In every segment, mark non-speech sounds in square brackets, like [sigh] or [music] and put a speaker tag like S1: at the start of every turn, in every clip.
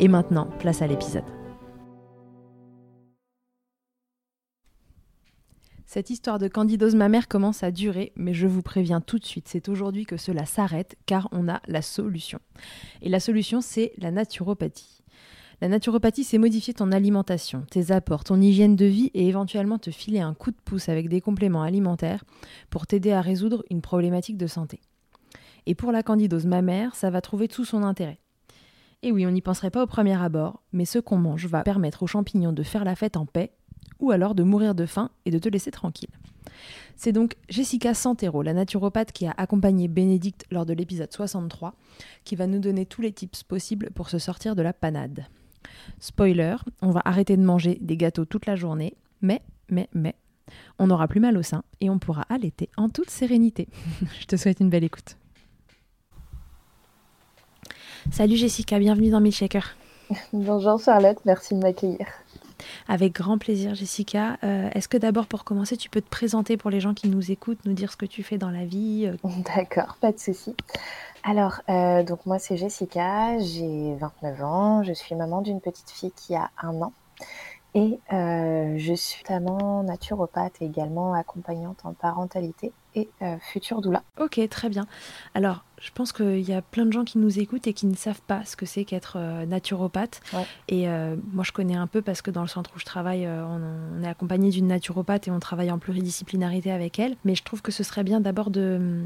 S1: Et maintenant, place à l'épisode. Cette histoire de candidose mammaire commence à durer, mais je vous préviens tout de suite, c'est aujourd'hui que cela s'arrête car on a la solution. Et la solution, c'est la naturopathie. La naturopathie, c'est modifier ton alimentation, tes apports, ton hygiène de vie et éventuellement te filer un coup de pouce avec des compléments alimentaires pour t'aider à résoudre une problématique de santé. Et pour la candidose mammaire, ça va trouver tout son intérêt. Et oui, on n'y penserait pas au premier abord, mais ce qu'on mange va permettre aux champignons de faire la fête en paix, ou alors de mourir de faim et de te laisser tranquille. C'est donc Jessica Santero, la naturopathe qui a accompagné Bénédicte lors de l'épisode 63, qui va nous donner tous les tips possibles pour se sortir de la panade. Spoiler, on va arrêter de manger des gâteaux toute la journée, mais, mais, mais, on n'aura plus mal au sein et on pourra allaiter en toute sérénité. [laughs] Je te souhaite une belle écoute. Salut Jessica, bienvenue dans Milkshaker. [laughs]
S2: Bonjour Charlotte, merci de m'accueillir.
S1: Avec grand plaisir Jessica. Euh, Est-ce que d'abord pour commencer, tu peux te présenter pour les gens qui nous écoutent, nous dire ce que tu fais dans la vie euh, [laughs]
S2: D'accord, pas de souci. Alors, euh, donc moi c'est Jessica, j'ai 29 ans, je suis maman d'une petite fille qui a un an et euh, je suis notamment naturopathe et également accompagnante en parentalité et euh, future doula.
S1: Ok, très bien. Alors, je pense qu'il y a plein de gens qui nous écoutent et qui ne savent pas ce que c'est qu'être euh, naturopathe.
S2: Ouais.
S1: Et euh, moi, je connais un peu parce que dans le centre où je travaille, euh, on, on est accompagné d'une naturopathe et on travaille en pluridisciplinarité avec elle. Mais je trouve que ce serait bien d'abord de,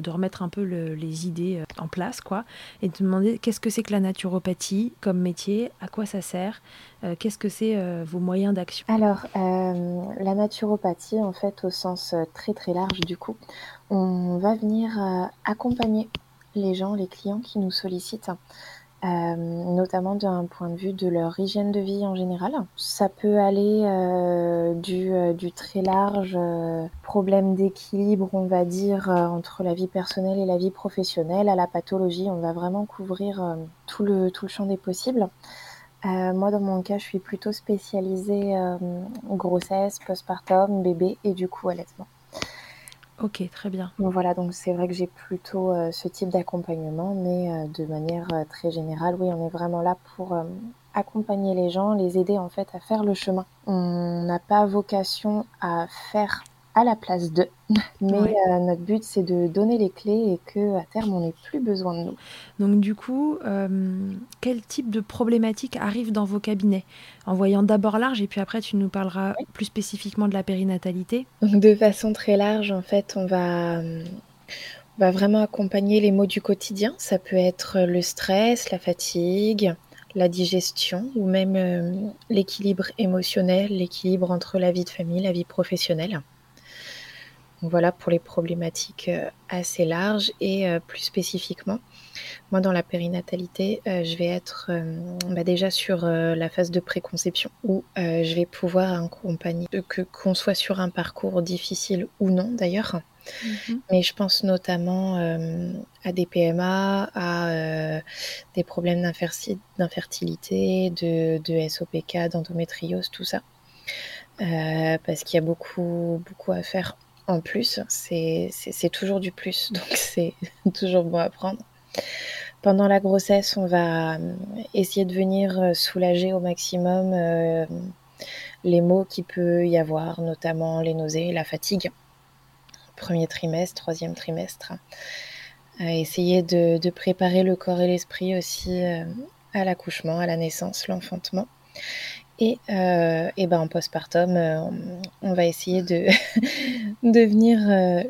S1: de remettre un peu le- les idées euh, en place, quoi, et de demander qu'est-ce que c'est que la naturopathie comme métier, à quoi ça sert, euh, qu'est-ce que c'est euh, vos moyens d'action?
S2: Alors, la naturopathie, en fait, au sens très très large du coup, on va venir accompagner les gens, les clients qui nous sollicitent, euh, notamment d'un point de vue de leur hygiène de vie en général. Ça peut aller euh, du, euh, du très large problème d'équilibre, on va dire, entre la vie personnelle et la vie professionnelle, à la pathologie. On va vraiment couvrir tout, le, tout le champ des possibles. Moi, dans mon cas, je suis plutôt spécialisée grossesse, postpartum, bébé et du coup allaitement.
S1: Ok, très bien.
S2: Voilà, donc c'est vrai que j'ai plutôt euh, ce type d'accompagnement, mais euh, de manière euh, très générale, oui, on est vraiment là pour accompagner les gens, les aider en fait à faire le chemin. On n'a pas vocation à faire à la place d'eux. Mais euh, notre but, c'est de donner les clés et que à terme, on n'ait plus besoin de nous.
S1: Donc du coup, euh, quel type de problématique arrive dans vos cabinets? En voyant d'abord large et puis après, tu nous parleras plus spécifiquement de la périnatalité.
S2: De façon très large, en fait, on va, on va vraiment accompagner les maux du quotidien. Ça peut être le stress, la fatigue, la digestion ou même euh, l'équilibre émotionnel, l'équilibre entre la vie de famille, la vie professionnelle. Voilà pour les problématiques euh, assez larges et euh, plus spécifiquement. Moi, dans la périnatalité, je vais être bah, déjà sur la phase de préconception où je vais pouvoir accompagner, que qu'on soit sur un parcours difficile ou non d'ailleurs, Mhm. Mais je pense notamment euh, à des PMA, à euh, des problèmes d'infertilité, de, de, SOPK, d'endométriose, tout ça. Euh, parce qu'il y a beaucoup, beaucoup à faire en plus. C'est toujours du plus, [laughs] donc c'est [laughs] toujours bon à prendre. Pendant la grossesse, on va essayer de venir soulager au maximum les maux qu'il peut y avoir, notamment les nausées, la fatigue premier trimestre, troisième trimestre. essayer de, préparer le corps et l'esprit aussi euh, à l'accouchement, à la naissance, l'enfantement. Et, euh, et ben en postpartum, euh, on, va essayer de, [laughs] de venir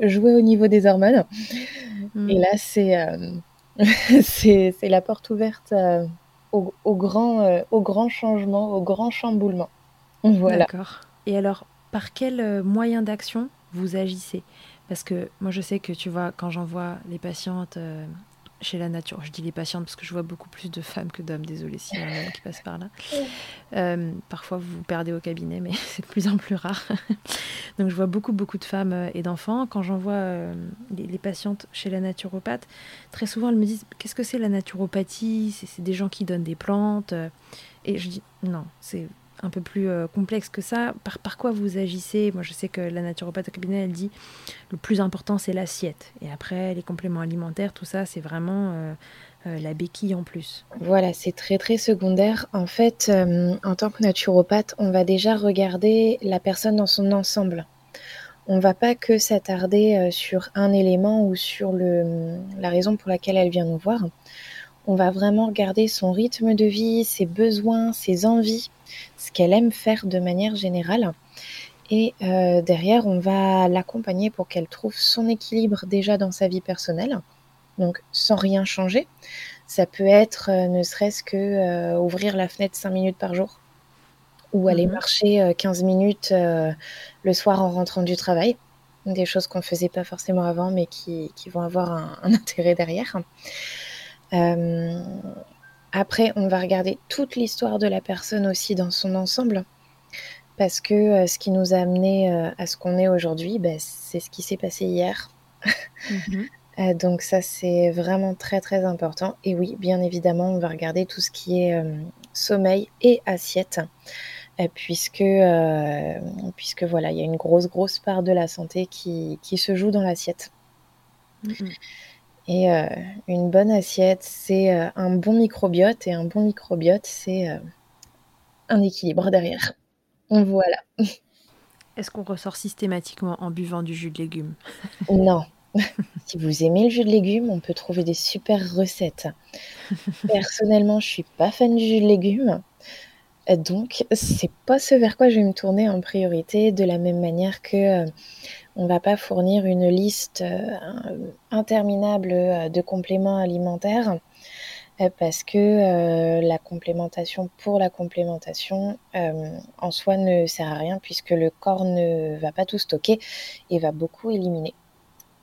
S2: jouer au niveau des hormones. Mm. Et là, c'est [laughs] c'est la porte ouverte au, au, grand, au grand changement, au grand chamboulement. Voilà.
S1: D'accord. Et alors, par quel moyen d'action vous agissez? Parce que moi, je sais que tu vois, quand j'envoie les patientes euh, chez la nature, je dis les patientes parce que je vois beaucoup plus de femmes que d'hommes, désolé s'il y a un homme qui passe par là. Euh, parfois, vous vous perdez au cabinet, mais [laughs] c'est de plus en plus rare. [laughs] Donc, je vois beaucoup, beaucoup de femmes euh, et d'enfants. Quand j'envoie les, les, patientes chez la naturopathe, très souvent, elles me disent Qu'est-ce que c'est la naturopathie? C'est des gens qui donnent des plantes. Et je dis Non, c'est un peu plus euh, complexe que ça. Par, quoi vous agissez? Moi, je sais que la naturopathe au cabinet, elle dit le plus important, c'est l'assiette. Et après, les compléments alimentaires, tout ça, c'est vraiment euh, euh, la béquille en plus.
S2: Voilà, c'est très, très secondaire. En fait, en tant que naturopathe, on va déjà regarder la personne dans son ensemble. On va pas que s'attarder sur un élément ou sur le, la raison pour laquelle elle vient nous voir. On va vraiment regarder son rythme de vie, ses besoins, ses envies ce qu'elle aime faire de manière générale. Et euh, derrière, on va l'accompagner pour qu'elle trouve son équilibre déjà dans sa vie personnelle, donc sans rien changer. Ça peut être euh, ne serait-ce que euh, ouvrir la fenêtre 5 minutes par jour ou aller mhm. marcher 15 minutes le soir en rentrant du travail. Des choses qu'on ne faisait pas forcément avant, mais qui, vont avoir un, un [laughs] intérêt derrière. Après, on va regarder toute l'histoire de la personne aussi dans son ensemble. Parce que euh, ce qui nous a amené euh, à ce qu'on est aujourd'hui, bah, c'est ce qui s'est passé hier. Mhm. [laughs] Euh, donc ça, c'est vraiment très très important. Et oui, bien évidemment, on va regarder tout ce qui est sommeil et assiette. puisque, puisque voilà, il y a une grosse grosse part de la santé qui, se joue dans l'assiette. Mhm. Et euh, une bonne assiette, c'est euh, un bon microbiote. Et un bon microbiote, c'est euh, un équilibre derrière. [laughs] Voilà. [laughs]
S1: Est-ce qu'on ressort systématiquement en buvant du jus de légumes? [laughs]
S2: Non. si vous aimez le jus de légumes, on peut trouver des super recettes. Personnellement, je suis pas fan du jus de légumes. Donc, c'est pas ce vers quoi je vais me tourner en priorité, de la même manière que on va pas fournir une liste euh, interminable euh, de compléments alimentaires euh, parce que la complémentation pour la complémentation en soi ne sert à rien puisque le corps ne va pas tout stocker et va beaucoup éliminer.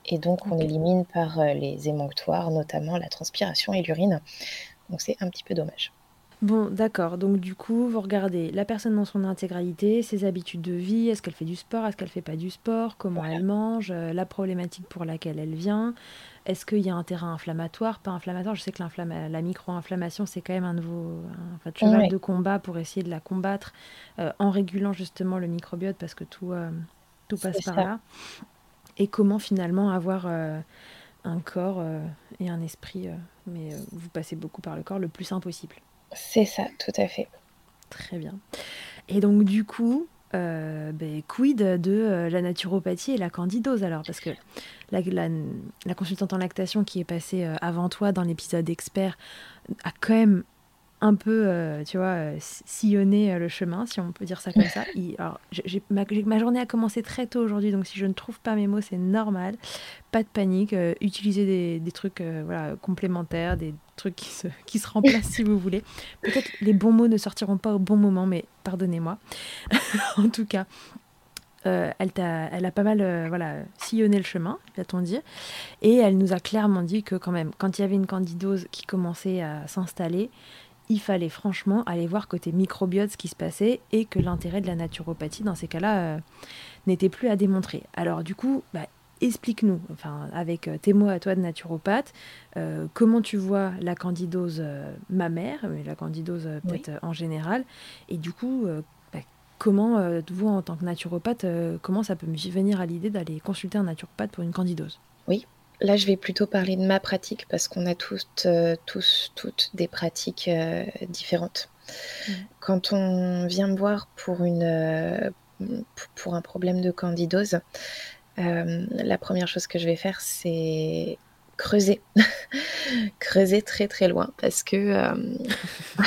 S2: Et donc on élimine par les émonctoires, notamment la transpiration et l'urine. Donc c'est un petit peu dommage.
S1: Bon, d'accord. Donc du coup, vous regardez la personne dans son intégralité, ses habitudes de vie, est-ce qu'elle fait du sport, est-ce qu'elle fait pas du sport, comment elle mange, euh, la problématique pour laquelle elle vient, est-ce qu'il y a un terrain inflammatoire, pas inflammatoire? Je sais que la micro-inflammation, c'est quand même un nouveau un, cheval de combat pour essayer de la combattre euh, en régulant justement le microbiote parce que tout, euh, tout passe par là. Et comment finalement avoir un corps et un esprit, mais vous passez beaucoup par le corps, le plus simple possible?
S2: C'est ça, tout à fait.
S1: Très bien. Et donc du coup, euh, ben, quid de euh, la naturopathie et la candidose alors? Parce que la, consultante en lactation qui est passée euh, avant toi dans l'épisode expert a quand même un peu, tu vois, sillonné le chemin, si on peut dire ça comme ça. [laughs] alors, ma, ma, journée a commencé très tôt aujourd'hui, donc si je ne trouve pas mes mots, c'est normal. Pas de panique. utiliser des, des trucs voilà, complémentaires, des trucs qui se, qui se remplacent si vous voulez. Peut-être les bons mots ne sortiront pas au bon moment, mais pardonnez-moi. [laughs] en tout cas, euh, elle, a, elle, a, pas mal euh, voilà, sillonné le chemin, va-t-on dire. Et elle nous a clairement dit que quand même, quand il y avait une candidose qui commençait à s'installer, il fallait franchement aller voir côté microbiote ce qui se passait et que l'intérêt de la naturopathie dans ces cas-là euh, n'était plus à démontrer. Alors du coup, bah, explique-nous, enfin, avec euh, tes mots à toi de naturopathe, euh, comment tu vois la candidose euh, mammaire, mais la candidose peut-être en général, et du coup, bah, comment, vous, en tant que naturopathe, comment ça peut me venir à l'idée d'aller consulter un naturopathe pour une candidose?
S2: Oui, là, je vais plutôt parler de ma pratique parce qu'on a toutes, tous, toutes des pratiques différentes. Mmh. Quand on vient me voir pour, une, pour un problème de candidose, euh, la première chose que je vais faire, c'est creuser. [laughs] creuser très très loin parce que. Euh, [laughs]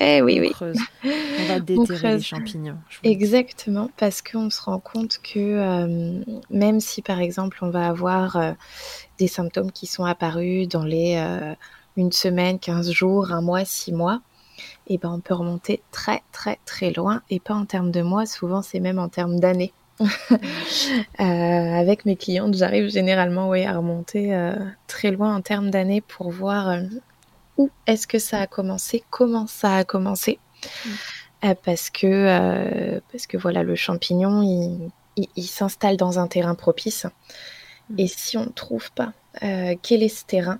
S2: eh oui, oui.
S1: On, va [laughs] déterrer les champignons.
S2: Exactement, parce qu'on se rend compte que euh, même si par exemple on va avoir des symptômes qui sont apparus dans les une semaine, 15 jours, un mois, six mois, et eh ben on peut remonter très très très loin et pas en termes de mois, souvent c'est même en termes d'années. [laughs] Euh, avec mes clientes, j'arrive généralement oui, à remonter euh, très loin en termes d'années pour voir euh, où est-ce que ça a commencé, comment ça a commencé. Mm. parce, que, parce que voilà, le champignon, il, il, s'installe dans un terrain propice. Mm. Et si on ne trouve pas quel est ce terrain,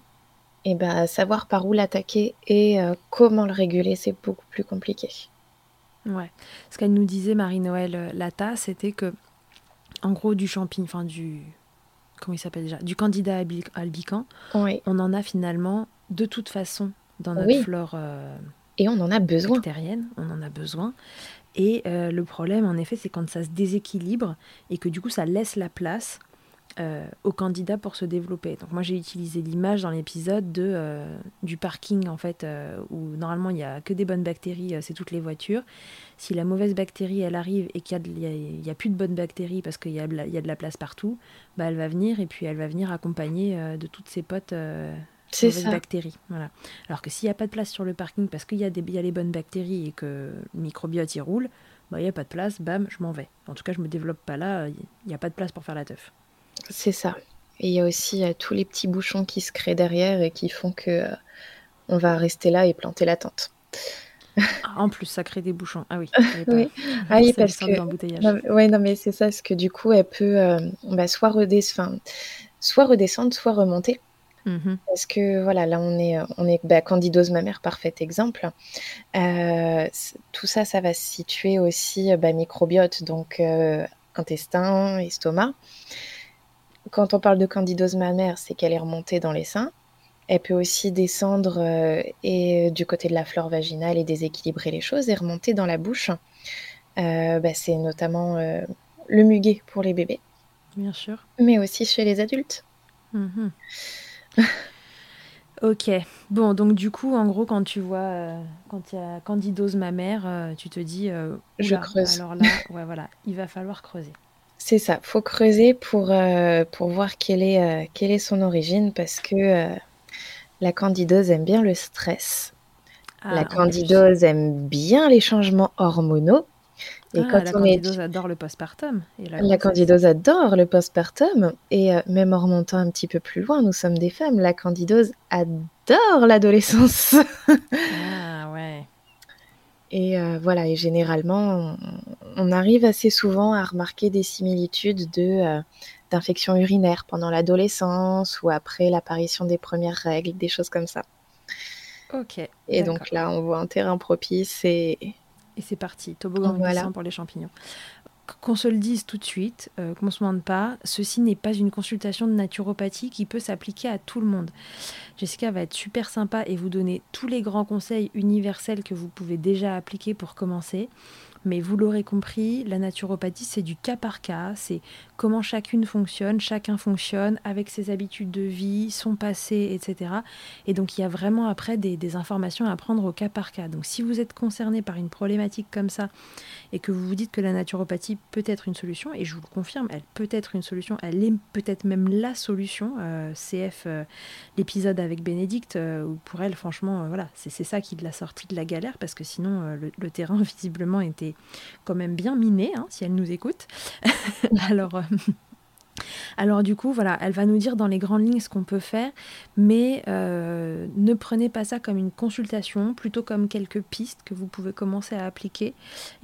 S2: et eh ben, savoir par où l'attaquer et comment le réguler, c'est beaucoup plus compliqué.
S1: Ouais. Ce qu'elle nous disait, Marie-Noël Lata, c'était que en gros du champignon, enfin du comment il s'appelle déjà, du candidat albican, on en a finalement de toute façon dans notre flore. Euh,
S2: et on en a besoin.
S1: Bactérienne, on en a besoin. Et euh, le problème, en effet, c'est quand ça se déséquilibre et que du coup, ça laisse la place euh, aux candidats pour se développer. Donc moi j'ai utilisé l'image dans l'épisode de euh, du parking en fait où normalement il n'y a que des bonnes bactéries, c'est toutes les voitures. Si la mauvaise bactérie elle arrive et qu'il n'y a, plus de bonnes bactéries parce qu'il y, a de la place partout, bah, elle va venir et puis elle va venir accompagner de toutes ses potes mauvaises bactéries. Voilà. Alors que s'il n'y a pas de place sur le parking parce qu'il y, a y a les bonnes bactéries et que le microbiote y roule, bah, il n'y a pas de place, bam, je m'en vais. En tout cas je me développe pas là, il n'y a pas de place pour faire la teuf.
S2: C'est ça. Et il y a aussi euh, tous les petits bouchons qui se créent derrière et qui font que euh, on va rester là et planter la tente.
S1: Ah, en plus, ça crée des bouchons. Ah oui. [laughs]
S2: oui. Ah oui, parce que. Non, ouais, non, mais c'est ça, parce que du coup, elle peut euh, bah, soit, redescendre, soit redescendre, soit remonter. Mm-hmm. Parce que voilà, là on est, on est bah, candidose mammaire, parfait exemple. tout ça, ça va se situer aussi bah, microbiote, donc intestin, estomac. Quand on parle de candidose mammaire, c'est qu'elle est remontée dans les seins. Elle peut aussi descendre euh, et, du côté de la flore vaginale et déséquilibrer les choses et remonter dans la bouche. Euh, bah, c'est notamment euh, le muguet pour les bébés.
S1: Bien sûr.
S2: Mais aussi chez les adultes.
S1: Mhm. [laughs] ok. Bon, donc du coup, en gros, quand tu vois, quand il y a candidose mammaire, tu te dis,
S2: je creuse.
S1: Alors là, [laughs] ouais, voilà, il va falloir creuser.
S2: C'est ça, faut creuser pour, euh, pour voir quelle est, euh, quelle est son origine parce que euh, la candidose aime bien le stress. la ah, candidose aime bien les changements hormonaux.
S1: Et ah, la candidose adore le postpartum.
S2: la, candidose adore le postpartum. Et même en remontant un petit peu plus loin, nous sommes des femmes. La candidose adore l'adolescence.
S1: ah ouais. [laughs]
S2: Et euh, voilà, et généralement, on, arrive assez souvent à remarquer des similitudes de euh, d'infections urinaires pendant l'adolescence ou après l'apparition des premières règles, des choses comme ça.
S1: Ok.
S2: Et donc là, on voit un terrain propice et.
S1: Et c'est parti, toboggan voilà. pour les champignons qu'on se le dise tout de suite, euh, qu'on ne se demande pas, ceci n'est pas une consultation de naturopathie qui peut s'appliquer à tout le monde. Jessica va être super sympa et vous donner tous les grands conseils universels que vous pouvez déjà appliquer pour commencer. Mais vous l'aurez compris, la naturopathie, c'est du cas par cas, c'est comment chacune fonctionne, chacun fonctionne avec ses habitudes de vie, son passé, etc. Et donc il y a vraiment après des, informations à prendre au cas par cas. Donc si vous êtes concerné par une problématique comme ça et que vous vous dites que la naturopathie peut être une solution, et je vous le confirme, elle peut être une solution, elle est peut-être même la solution. Euh, CF, euh, l'épisode avec Bénédicte, euh, pour elle, franchement, voilà, c'est ça qui l'a sortie de la galère, parce que sinon, le, terrain, [laughs] visiblement, était quand même bien miné, hein, si elle nous écoute. [laughs] Alors. Alors du coup, voilà, elle va nous dire dans les grandes lignes ce qu'on peut faire, mais ne prenez pas ça comme une consultation, plutôt comme quelques pistes que vous pouvez commencer à appliquer.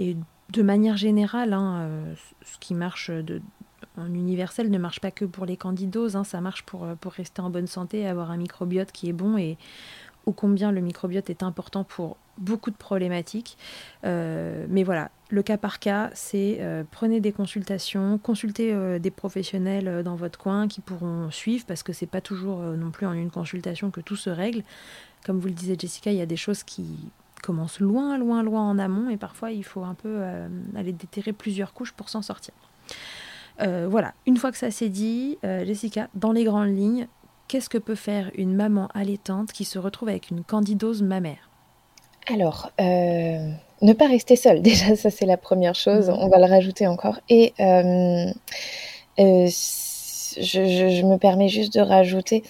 S1: Et de manière générale, hein, euh, ce qui marche en universel ne marche pas que pour les candidoses, hein, ça marche pour, euh, pour rester en bonne santé, avoir un microbiote qui est bon et ô combien le microbiote est important pour beaucoup de problématiques. Euh, mais voilà, le cas par cas, c'est prenez des consultations, consultez des professionnels dans votre coin qui pourront suivre parce que c'est pas toujours non plus en une consultation que tout se règle. Comme vous le disait Jessica, il y a des choses qui commence loin, loin, loin en amont et parfois il faut un peu euh, aller déterrer plusieurs couches pour s'en sortir. Euh, voilà, une fois que ça s'est dit, euh, Jessica, dans les grandes lignes, qu'est-ce que peut faire une maman allaitante qui se retrouve avec une candidose mammaire
S2: Alors, ne pas rester seule, [laughs] déjà ça c'est la première chose, mhm. on va le rajouter encore. Et je, me permets juste de rajouter,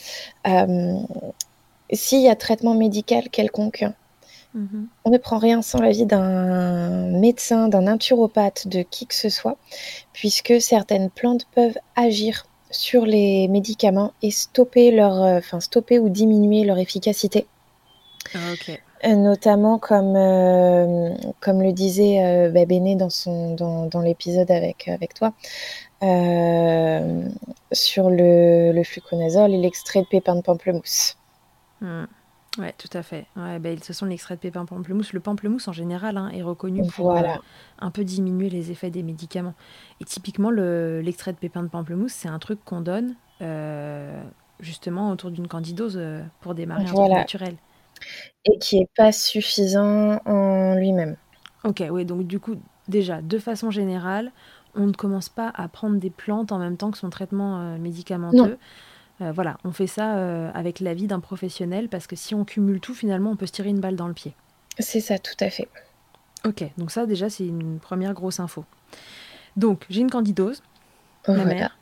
S2: s'il y a traitement médical quelconque, Mhm. On ne prend rien sans l'avis d'un médecin, d'un naturopathe, de qui que ce soit, puisque certaines plantes peuvent agir sur les médicaments et stopper leur, euh, enfin stopper ou diminuer leur efficacité.
S1: Ah,
S2: euh, notamment comme, euh, comme le disait bah, Béné dans, son, dans, l'épisode avec, avec toi, sur le, le fluconazole et l'extrait de pépins de pamplemousse.
S1: Hmm. Ouais, tout à fait. Ouais, bah, de toute façon, l'extrait de pépins pamplemousse, le pamplemousse en général hein, est reconnu pour euh, un peu diminuer les effets des médicaments. Et typiquement, l'extrait de pépins de pamplemousse, c'est un truc qu'on donne euh, justement autour d'une candidose euh, pour démarrer un truc naturel.
S2: Et qui n'est pas suffisant en lui-même.
S1: Ok, oui, donc du coup, déjà, de façon générale, on ne commence pas à prendre des plantes en même temps que son traitement médicamenteux. Euh, voilà, on fait ça euh, avec l'avis d'un professionnel parce que si on cumule tout, finalement, on peut se tirer une balle dans le pied.
S2: C'est ça, tout à fait.
S1: Ok, donc ça déjà, c'est une première grosse info. Donc, j'ai une candidose, ma mère.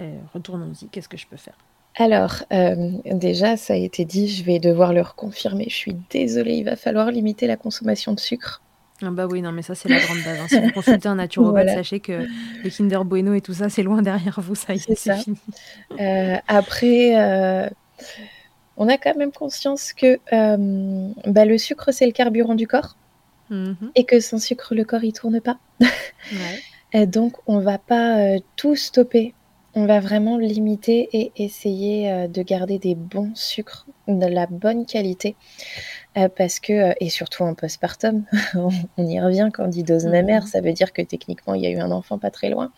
S1: Euh, retournons-y, qu'est-ce que je peux faire?
S2: Alors, déjà, ça a été dit, je vais devoir le reconfirmer. Je suis désolée, il va falloir limiter la consommation de sucre.
S1: Ah bah oui, non, mais ça, c'est la grande base. Hein. Si vous consultez un naturopathe, sachez que les Kinder Bueno et tout ça, c'est loin derrière vous, ça y est, c'est fini.
S2: Euh, après, euh, on a quand même conscience que euh, bah, le sucre, c'est le carburant du corps. Mhm. Et que sans sucre, le corps, il tourne pas. [laughs] et donc, on va pas tout stopper. On va vraiment limiter et essayer de garder des bons sucres de la bonne qualité. Euh, parce que, euh, et surtout en postpartum, [laughs] on, y revient, quand dit dose mammaire, ça veut dire que techniquement, il y a eu un enfant pas très loin.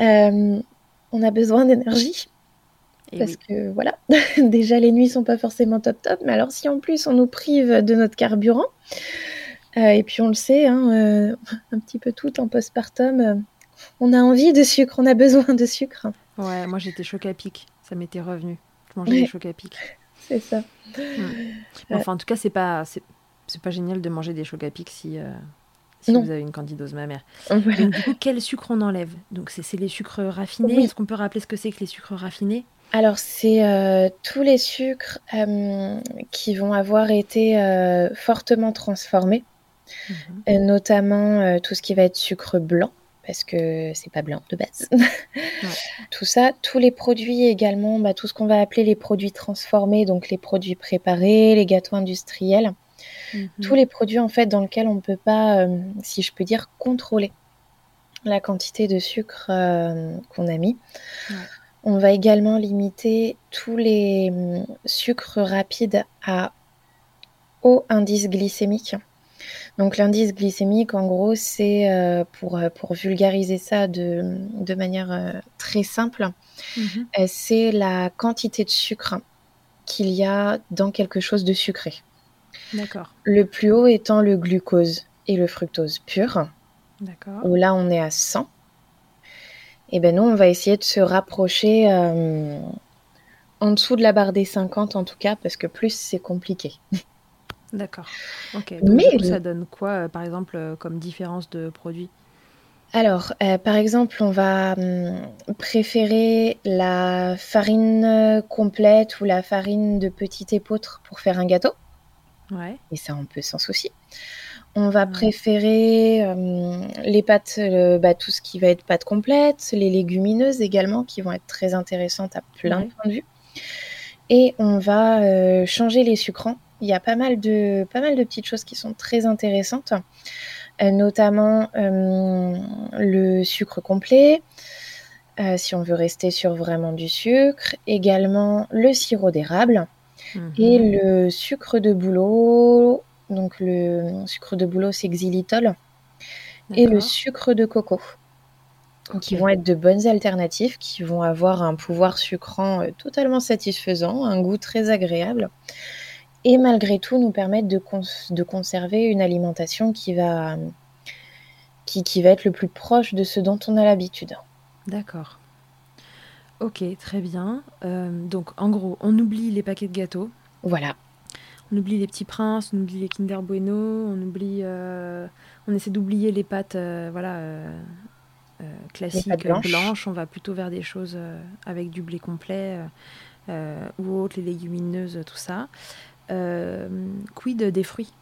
S2: Euh, on a besoin d'énergie. parce que voilà, [laughs] déjà les nuits sont pas forcément top top, mais alors si en plus on nous prive de notre carburant, et puis on le sait, hein, [laughs] un petit peu tout en postpartum, on a envie de sucre, on a besoin de sucre.
S1: Ouais, moi j'étais choc à pic, ça m'était revenu. Je mangeais des à pic.
S2: C'est ça.
S1: Hmm. Enfin, en tout cas, c'est pas, c'est pas génial de manger des pic si, euh, si vous avez une candidose mammaire. du coup, quel sucre on enlève? Donc, c'est les sucres raffinés. Est-ce qu'on peut rappeler ce que c'est que les sucres raffinés?
S2: Alors, c'est euh, tous les sucres euh, qui vont avoir été fortement transformés, mhm. notamment tout ce qui va être sucre blanc, parce que c'est pas blanc de base. [laughs] Tout ça, tous les produits également, bah, tout ce qu'on va appeler les produits transformés, donc les produits préparés, les gâteaux industriels, mhm. tous les produits en fait dans lesquels on ne peut pas, euh, si je peux dire, contrôler la quantité de sucre euh, qu'on a mis. On va également limiter tous les hum, sucres rapides à haut indice glycémique. Donc l'indice glycémique, en gros, c'est euh, pour, euh, pour vulgariser ça de, de manière euh, très simple, mhm. c'est la quantité de sucre qu'il y a dans quelque chose de sucré.
S1: D'accord.
S2: Le plus haut étant le glucose. et le fructose pur,
S1: D'accord.
S2: où là on est à 100. Et ben nous, on va essayer de se rapprocher euh, en dessous de la barre des 50 en tout cas, parce que plus c'est compliqué. [laughs]
S1: D'accord. Ok. Donc,
S2: Mais
S1: coup, ça donne quoi, euh, par exemple, euh, comme différence de produit?
S2: Alors, euh, par exemple, on va hum, préférer la farine complète ou la farine de petit épeautre pour faire un gâteau.
S1: Ouais.
S2: Et ça, on peut sans souci. On va
S1: Ouais.
S2: préférer hum, les pâtes, euh, bah, tout ce qui va être pâtes complètes, les légumineuses également, qui vont être très intéressantes à plein
S1: Ouais.
S2: de points de vue. Et on va changer les sucrants. Il y a pas mal de, pas mal de petites choses qui sont très intéressantes, euh, notamment hum, le sucre complet, euh, si on veut rester sur vraiment du sucre, également le sirop d'érable et
S1: Mhm.
S2: le sucre de bouleau. Donc le sucre de bouleau, c'est xylitol, et le sucre de coco, qui vont être de bonnes alternatives, qui vont avoir un pouvoir sucrant euh, totalement satisfaisant, un goût très agréable, et malgré tout nous permettre de, cons- de conserver une alimentation qui va, qui, qui va être le plus proche de ce dont on a l'habitude.
S1: D'accord. Ok, très bien. Euh, donc, en gros, on oublie les paquets de gâteaux,
S2: Voilà,
S1: on oublie les petits princes, on oublie les Kinder Bueno, on oublie, euh, on essaie d'oublier les pâtes, euh, voilà, classiques
S2: pâtes blanches.
S1: blanches. On va plutôt vers des choses avec du blé complet ou autres, les légumineuses, tout ça. Euh, quid des fruits?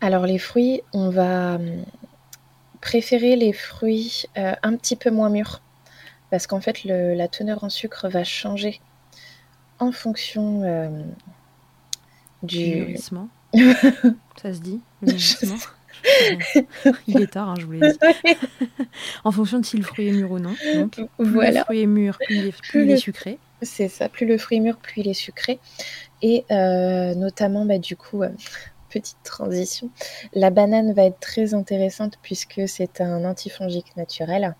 S2: Alors les fruits, on va hum, préférer les fruits euh, un petit peu moins mûrs parce qu'en fait le- la teneur en sucre va changer en fonction euh,
S1: Du
S2: du...
S1: mûrissement. [laughs] Ça se dit, le Il est tard, hein, je vous l'ai dit. [laughs] En fonction de si le fruit est mûr ou non. Donc, plus le fruit est mûr, plus il est, plus
S2: Plus
S1: il est sucré.
S2: c'est ça. Plus le fruit est mûr, plus il est sucré. Et euh, notamment, bah, du coup, euh, [laughs] petite transition, la banane va être très intéressante puisque c'est un antifongique naturel.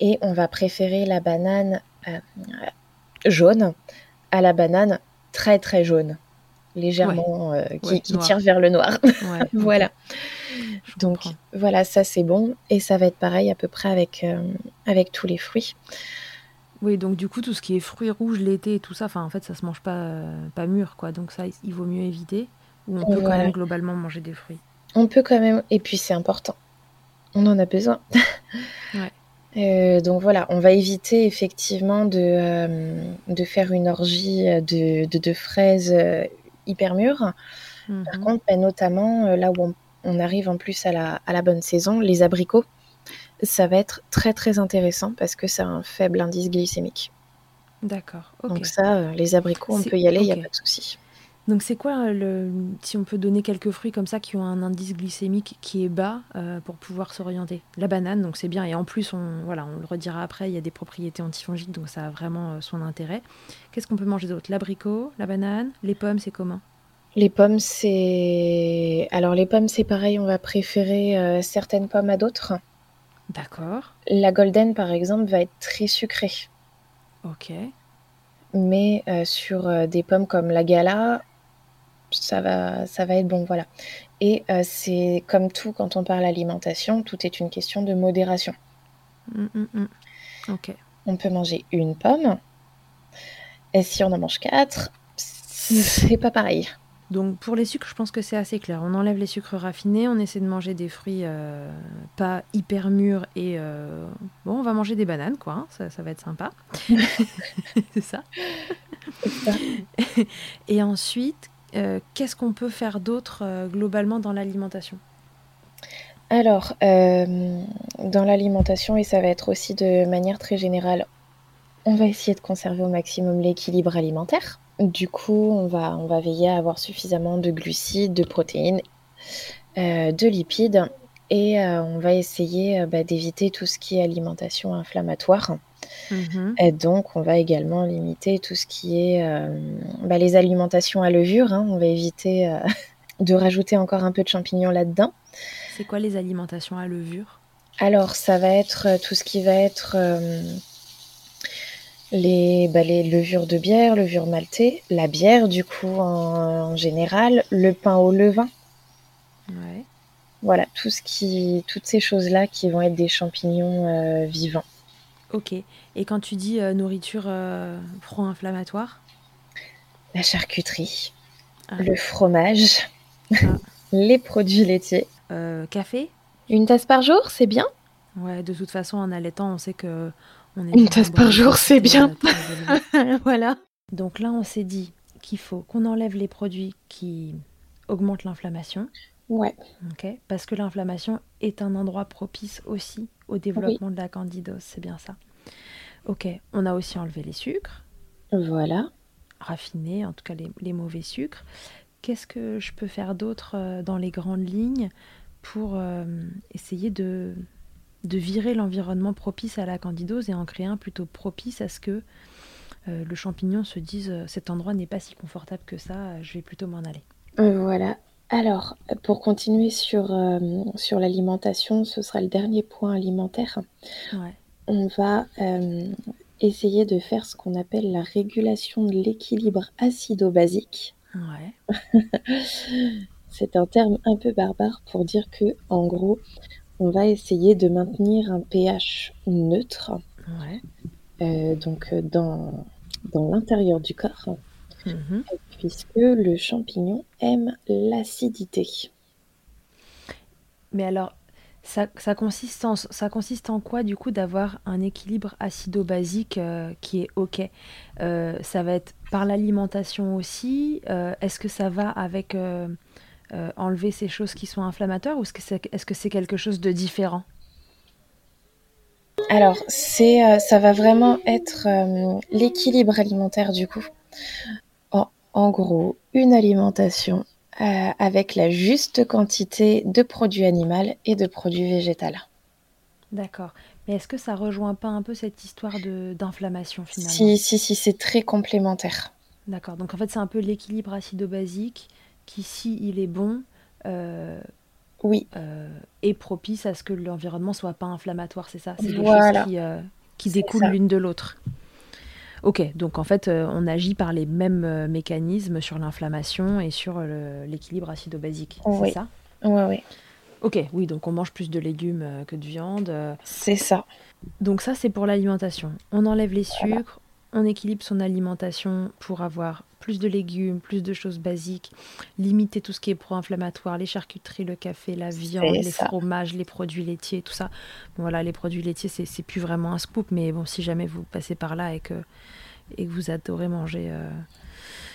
S2: Et on va préférer la banane euh, jaune à la banane très très jaune, légèrement euh, qui,
S1: Ouais,
S2: qui
S1: noir.
S2: tire vers le noir.
S1: Ouais, [laughs]
S2: voilà. Donc
S1: comprends.
S2: voilà, ça c'est bon. Et ça va être pareil à peu près avec, euh, avec tous les fruits.
S1: Oui, donc du coup, tout ce qui est fruits rouges l'été et tout ça, enfin, en fait, ça se mange pas, euh, pas mûr, quoi. Donc ça, il vaut mieux éviter. Ou on peut quand même globalement manger des fruits.
S2: On peut quand même, et puis c'est important, on en a besoin. [laughs]
S1: Ouais.
S2: Euh, donc voilà, on va éviter effectivement de, euh, de faire une orgie de, de, de fraises euh, hyper mûres. Par
S1: Mhm.
S2: contre, bah, notamment là où on, on arrive en plus à la, à la bonne saison, les abricots, ça va être très très intéressant parce que ça a un faible indice glycémique.
S1: D'accord.
S2: Donc ça, euh, les abricots, on peut y aller, il n'y a pas de souci.
S1: Donc c'est quoi euh, le si on peut donner quelques fruits comme ça qui ont un indice glycémique qui est bas euh, pour pouvoir s'orienter? La banane, donc c'est bien et en plus on voilà on le redira après, il y a des propriétés antifongiques donc ça a vraiment son intérêt. Qu'est-ce qu'on peut manger d'autre? L'abricot, la banane, les pommes, c'est comment?
S2: Les pommes, c'est... Alors les pommes, c'est pareil, on va préférer euh, certaines pommes à d'autres.
S1: D'accord,
S2: La golden, par exemple, va être très sucrée.
S1: ok,
S2: Mais euh, sur euh, des pommes comme la gala, ça va, ça va être bon, voilà. Et euh, c'est comme tout, quand on parle alimentation, tout est une question de modération.
S1: Mm, ok.
S2: On peut manger une pomme, et si on en mange quatre, c'est pas pareil.
S1: Donc pour les sucres, je pense que c'est assez clair. On enlève les sucres raffinés, on essaie de manger des fruits euh, pas hyper mûrs et euh, bon, on va manger des bananes quoi. hein, ça, ça va être sympa. [laughs] c'est ça. [laughs] Et ensuite, euh, qu'est-ce qu'on peut faire d'autre globalement dans l'alimentation?
S2: Alors, dans l'alimentation, et ça va être aussi de manière très générale, on va essayer de conserver au maximum l'équilibre alimentaire. Du coup, on va, on va veiller à avoir suffisamment de glucides, de protéines, euh, de lipides, et euh, on va essayer euh, bah, d'éviter tout ce qui est alimentation inflammatoire.
S1: Mhm.
S2: Et donc, on va également limiter tout ce qui est bah, les alimentations à levure. hein. On va éviter [laughs] de rajouter encore un peu de champignons là-dedans.
S1: C'est quoi les alimentations à levure?
S2: Alors, ça va être tout ce qui va être les, bah, les levures de bière, levure maltée, la bière du coup en, en général, le pain au levain.
S1: Ouais.
S2: voilà, tout ce qui, toutes ces choses-là qui vont être des champignons vivants.
S1: Ok. Et quand tu dis nourriture pro-inflammatoire?
S2: La charcuterie, ah. le fromage, ah. [laughs] les produits laitiers.
S1: café?
S2: Une tasse par jour, c'est bien?
S1: Ouais, de toute façon, en allaitant, on sait que on
S2: est une tasse par jour, c'est bien. [laughs]
S1: voilà. Donc là, on s'est dit qu'il faut qu'on enlève les produits qui augmentent l'inflammation.
S2: Ouais.
S1: Ok. Parce que l'inflammation est un endroit propice aussi au développement de la candidose, c'est bien ça. Ok. On a aussi enlevé les sucres.
S2: Voilà.
S1: Raffinés, en tout cas les, mauvais sucres. Qu'est-ce que je peux faire d'autre euh, dans les grandes lignes pour euh, essayer de de virer l'environnement propice à la candidose et en créer un plutôt propice à ce que euh, le champignon se dise euh, cet endroit n'est pas si confortable que ça, je vais plutôt m'en aller.
S2: Euh, voilà. Alors, pour continuer sur, sur l'alimentation, ce sera le dernier point alimentaire. On va essayer de faire ce qu'on appelle la régulation de l'équilibre acido-basique.
S1: Ouais. [laughs]
S2: C'est un terme un peu barbare pour dire que, en gros, on va essayer de maintenir un pH neutre, euh, donc euh, dans, dans l'intérieur du corps, mhm. puisque le champignon aime l'acidité.
S1: Mais alors, ça, consiste en, ça consiste en quoi du coup d'avoir un équilibre acido-basique euh, qui est ok? Ça va être par l'alimentation aussi Est-ce que ça va avec euh, enlever ces choses qui sont inflammatoires ou est-ce que c'est est -ce c'est quelque chose de différent?
S2: Alors, c'est, euh, ça va vraiment être euh, l'équilibre alimentaire du coup. En, gros, une alimentation avec la juste quantité de produits animaux et de produits végétaux.
S1: D'accord. Mais est-ce que ça rejoint pas un peu cette histoire d'inflammation finalement?
S2: Si, si, si, c'est très complémentaire.
S1: D'accord. Donc en fait, c'est un peu l'équilibre acido-basique qui, si il est bon, euh,
S2: oui.
S1: Euh, est propice à ce que l'environnement soit pas inflammatoire, c'est ça? C'est des choses qui, euh, qui découlent l'une de l'autre. Ok, donc en fait, on agit par les mêmes mécanismes sur l'inflammation et sur l'équilibre acido-basique, c'est ça?
S2: Oui, oui.
S1: Ok, oui, donc on mange plus de légumes que de viande.
S2: C'est ça.
S1: Donc ça, c'est pour l'alimentation. On enlève les sucres, on équilibre son alimentation pour avoir plus de légumes, plus de choses basiques, limiter tout ce qui est pro-inflammatoire, les charcuteries, le café, la viande, les fromages, les produits laitiers, tout ça. voilà, les produits laitiers, c'est plus vraiment un scoop, mais bon, si jamais vous passez par là et que, et que vous adorez manger euh,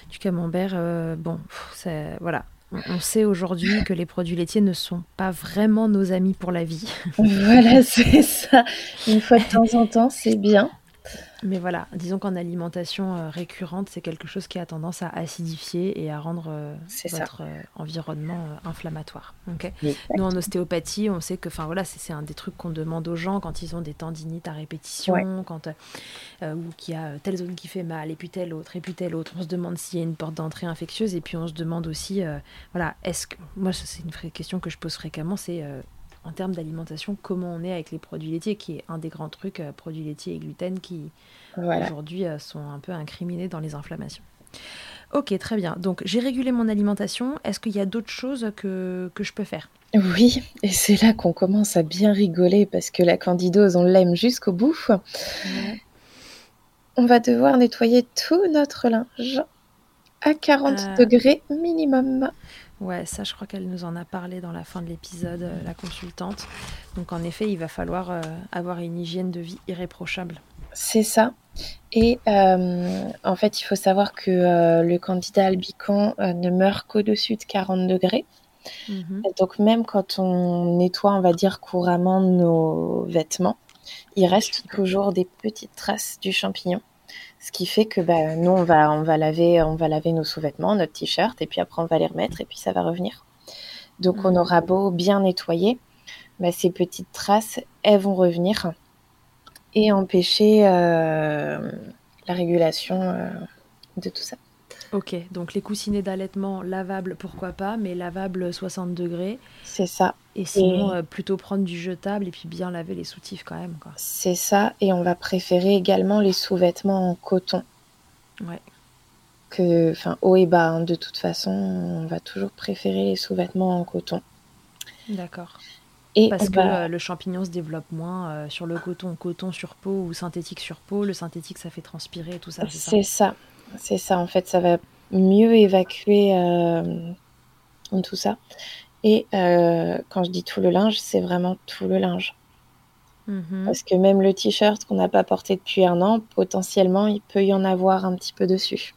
S1: du camembert, euh, bon, voilà. On, sait aujourd'hui que les produits laitiers ne sont pas vraiment nos amis pour la vie.
S2: voilà, [laughs] c'est ça. Une fois de temps en temps, c'est bien.
S1: Mais voilà, disons qu'en alimentation euh, récurrente, c'est quelque chose qui a tendance à acidifier et à rendre euh, votre euh, environnement inflammatoire. Nous, en ostéopathie, on sait que voilà, c'est un des trucs qu'on demande aux gens quand ils ont des tendinites à répétition, quand, ou qu'il y a telle zone qui fait mal, et puis telle autre, et puis telle autre. On se demande s'il y a une porte d'entrée infectieuse, et puis on se demande aussi, voilà, est-ce que. Moi, c'est une question que je pose fréquemment, c'est en termes d'alimentation, comment on est avec les produits laitiers, qui est un des grands trucs, euh, produits laitiers et gluten, qui aujourd'hui euh, sont un peu incriminés dans les inflammations. Ok, très bien. Donc j'ai régulé mon alimentation. Est-ce qu'il y a d'autres choses que, que je peux faire?
S2: Oui, et c'est là qu'on commence à bien rigoler parce que la candidose, on l'aime jusqu'au bout. On va devoir nettoyer tout notre linge à 40 euh. degrés minimum.
S1: Ouais, ça, je crois qu'elle nous en a parlé dans la fin de l'épisode, euh, la consultante. Donc, en effet, il va falloir euh, avoir une hygiène de vie irréprochable.
S2: C'est ça. Et euh, en fait, il faut savoir que le candidat albican ne meurt qu'au-dessus de 40 degrés. Mhm. Donc, même quand on nettoie, on va dire couramment nos vêtements, il reste toujours des petites traces du champignon. Ce qui fait que bah, nous, on va, on, va laver, on va laver nos sous-vêtements, notre t-shirt, et puis après, on va les remettre, et puis ça va revenir. Donc, on aura beau bien nettoyer, bah, ces petites traces, elles vont revenir et empêcher euh, la régulation euh, de tout ça.
S1: Ok, donc les coussinets d'allaitement lavables, pourquoi pas, mais lavables 60 degrés.
S2: C'est ça.
S1: Et sinon, euh, plutôt prendre du jetable et puis bien laver les soutifs quand même.
S2: C'est ça, et on va préférer également les sous-vêtements en coton.
S1: Ouais.
S2: Que, enfin, haut et bas, hein, de toute façon, on va toujours préférer les sous-vêtements en coton.
S1: D'accord. Et Parce que euh, le champignon se développe moins euh, sur le coton, coton sur peau ou synthétique sur peau. Le synthétique, ça fait transpirer tout ça?
S2: C'est ça. C'est ça. En fait, ça va mieux évacuer tout ça. Et quand je dis tout le linge, c'est vraiment tout le linge. Mhm. Parce que même le t-shirt qu'on n'a pas porté depuis un an, potentiellement, il peut y en avoir un petit peu dessus.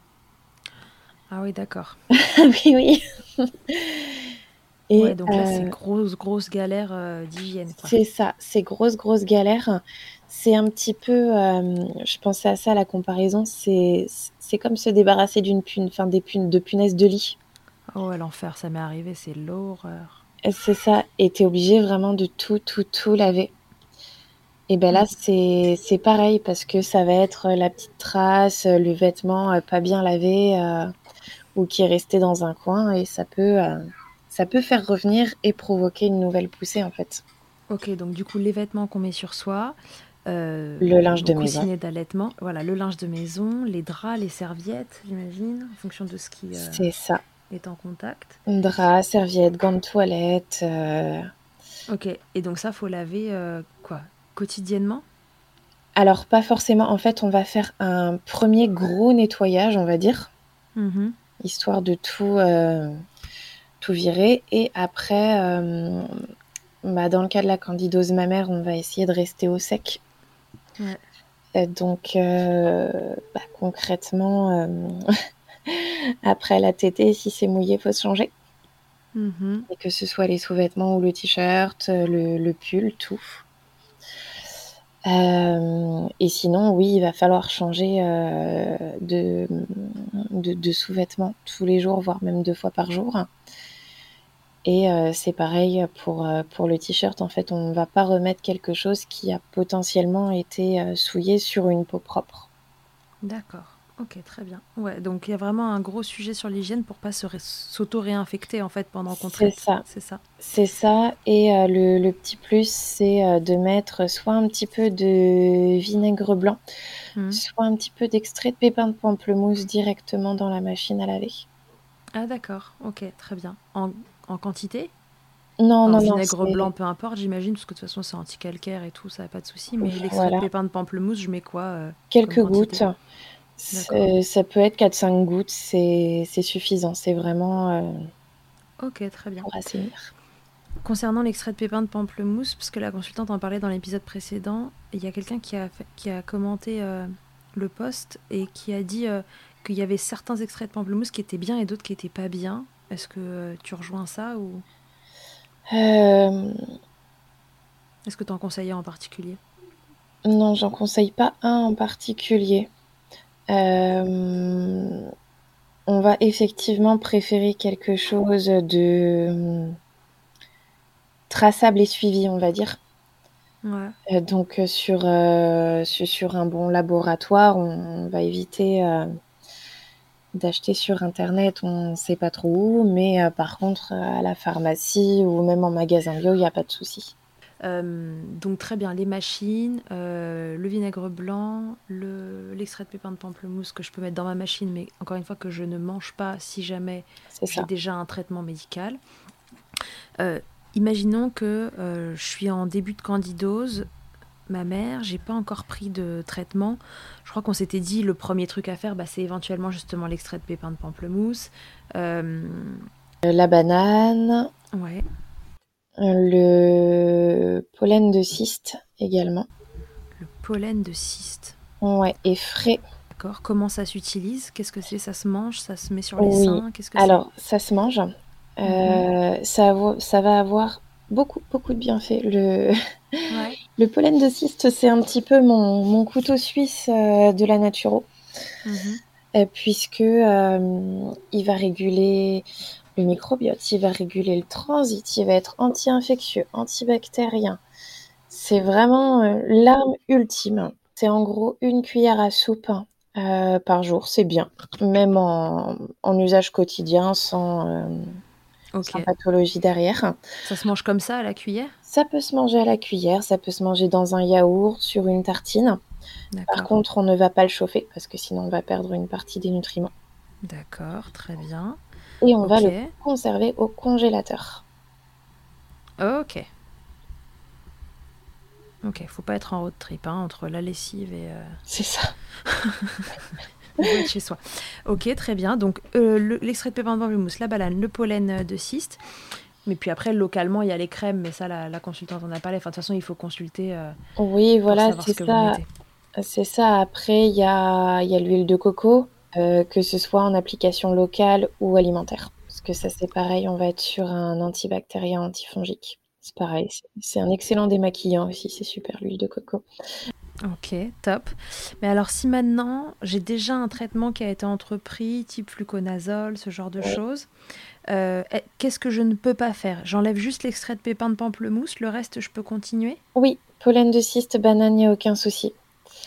S1: Ah oui, d'accord. [laughs]
S2: oui, oui.
S1: Et donc là, c'est euh, grosse, grosse galère euh, d'hygiène.
S2: C'est ça, c'est grosse, grosse galère. C'est un petit peu, euh, je pensais à ça, la comparaison, c'est comme se débarrasser d'une pune, enfin des punes, de punaises de lit.
S1: Oh, l'enfer, ça m'est arrivé, c'est l'horreur.
S2: C'est ça, et t'es obligé vraiment de tout, tout, tout laver. Et ben là, mm. c'est pareil parce que ça va être la petite trace, le vêtement pas bien lavé ou qui est resté dans un coin et ça peut, ça peut faire revenir et provoquer une nouvelle poussée en fait.
S1: Ok, donc du coup les vêtements qu'on met sur soi,
S2: euh, le linge de maison,
S1: d'allaitement, voilà le linge de maison, les draps, les serviettes, j'imagine, en fonction de ce qui
S2: euh, c'est ça
S1: est en contact.
S2: Draps, serviettes, gants de toilette. Euh.
S1: Ok, et donc ça faut laver quoi quotidiennement?
S2: Alors pas forcément. En fait, on va faire un premier gros nettoyage, on va dire, mm-hmm. histoire de tout tout virer. Et après, bah, dans le cas de la candidose mammaire, on va essayer de rester au sec. Donc, euh, bah, concrètement, euh, [laughs] après la tétée, si c'est mouillé, faut se changer. Mm-hmm. Et que ce soit les sous-vêtements ou le t-shirt, le, pull, tout. et sinon, oui, il va falloir changer de, de sous-vêtements tous les jours, voire même deux fois par jour. Et euh, c'est pareil pour, euh, pour le t-shirt. En fait, on ne va pas remettre quelque chose qui a potentiellement été euh, souillé sur une peau propre.
S1: D'accord. Ok, très bien. Ouais, donc il y a vraiment un gros sujet sur l'hygiène pour pas s'auto-réinfecter en fait pendant qu'on traite.
S2: C'est ça. C'est ça. Et le, le, petit plus, c'est de mettre soit un petit peu de vinaigre blanc, mmh. soit un petit peu d'extrait de pépins de pamplemousse directement dans la machine à laver.
S1: Ah d'accord. Ok, très bien. En en quantité
S2: non, non,
S1: non. Vinaigre blanc, peu importe, j'imagine, parce que de toute façon, c'est anti-calcaire et tout, ça n'a pas de souci. Mais l'extrait de pépins de pamplemousse, je mets quoi euh,
S2: Quelques gouttes. Ça peut être 4-5 gouttes, c'est suffisant. C'est vraiment. Euh,
S1: ok, très bien.
S2: Pour assainir.
S1: Concernant l'extrait de pépins de pamplemousse, parce que la consultante en parlait dans l'épisode précédent, il y a quelqu'un qui a, qui a commenté euh, le post et qui a dit qu'il y avait certains extraits de pamplemousse qui étaient bien et d'autres qui n'étaient pas bien. Est-ce que tu rejoins ça ou? Euh, Est-ce que tu en conseilles en particulier?
S2: Non, j'en conseille pas un en particulier. Euh, on va effectivement préférer quelque chose de traçable et suivi, on va dire. Euh, donc sur, sur, un bon laboratoire, on va éviter d'acheter sur internet, on ne sait pas trop où, mais euh, par contre à la pharmacie ou même en magasin bio, il n'y a pas de souci.
S1: Euh, donc très bien, les machines, euh, le vinaigre blanc, l'extrait de pépins de pamplemousse que je peux mettre dans ma machine, mais encore une fois que je ne mange pas si jamais j'ai déjà un traitement médical. imaginons que je suis en début de candidose, ma mère, j'ai pas encore pris de traitement. Je crois qu'on s'était dit le premier truc à faire, bah, c'est éventuellement justement l'extrait de pépins de pamplemousse. Euh,
S2: La banane.
S1: Ouais.
S2: Le pollen de cyste également.
S1: Le pollen de cyste.
S2: Ouais, et frais.
S1: D'accord. Comment ça s'utilise? Qu'est-ce que c'est? Ça se mange? Ça se met sur les seins? Qu'est-ce que
S2: Alors, ça se mange. Euh, mhm. ça, ça va avoir beaucoup, beaucoup de bienfaits. Le, [laughs] le pollen de cyste, c'est un petit peu mon, couteau suisse euh, de la naturo, euh, puisque euh, il va réguler le microbiote, il va réguler le transit, il va être anti-infectieux, antibactérien. C'est vraiment l'arme ultime. C'est en gros une cuillère à soupe par jour, c'est bien, même en, en, usage quotidien, sans sans pathologie derrière.
S1: Ça se mange comme ça à la cuillère?
S2: Ça peut se manger à la cuillère, ça peut se manger dans un yaourt, sur une tartine. Par contre, on ne va pas le chauffer parce que sinon on va perdre une partie des nutriments.
S1: D'accord, très bien.
S2: Et on va le conserver au congélateur.
S1: Ok. Ok, faut pas être en road trip hein, entre la lessive et. euh,
S2: C'est ça. [laughs]
S1: de chez soi. Ok, très bien. Donc euh, le- l'extrait de pépins de pamplemousse, la banane, le pollen euh, de cyste. Mais puis après, localement, il y a les crèmes, mais ça, la, la consultante en a parlé. Enfin, de toute façon, il faut consulter euh,
S2: Oui, voilà, c'est
S1: ce
S2: ça. C'est ça. Après, il y a, y a l'huile de coco, euh, que ce soit en application locale ou alimentaire. Parce que ça, c'est pareil, on va être sur un antibactérien antifongique. C'est pareil, c'est un excellent démaquillant aussi, c'est super l'huile de coco.
S1: Ok, top. Mais alors, si maintenant j'ai déjà un traitement qui a été entrepris, type fluconazole, ce genre de
S2: Ouais.
S1: choses, euh, eh, qu'est-ce que je ne peux pas faire? J'enlève juste l'extrait de pépins de pamplemousse, le reste, je peux continuer?
S2: Oui, pollen de cyste, banane, il n'y a aucun souci.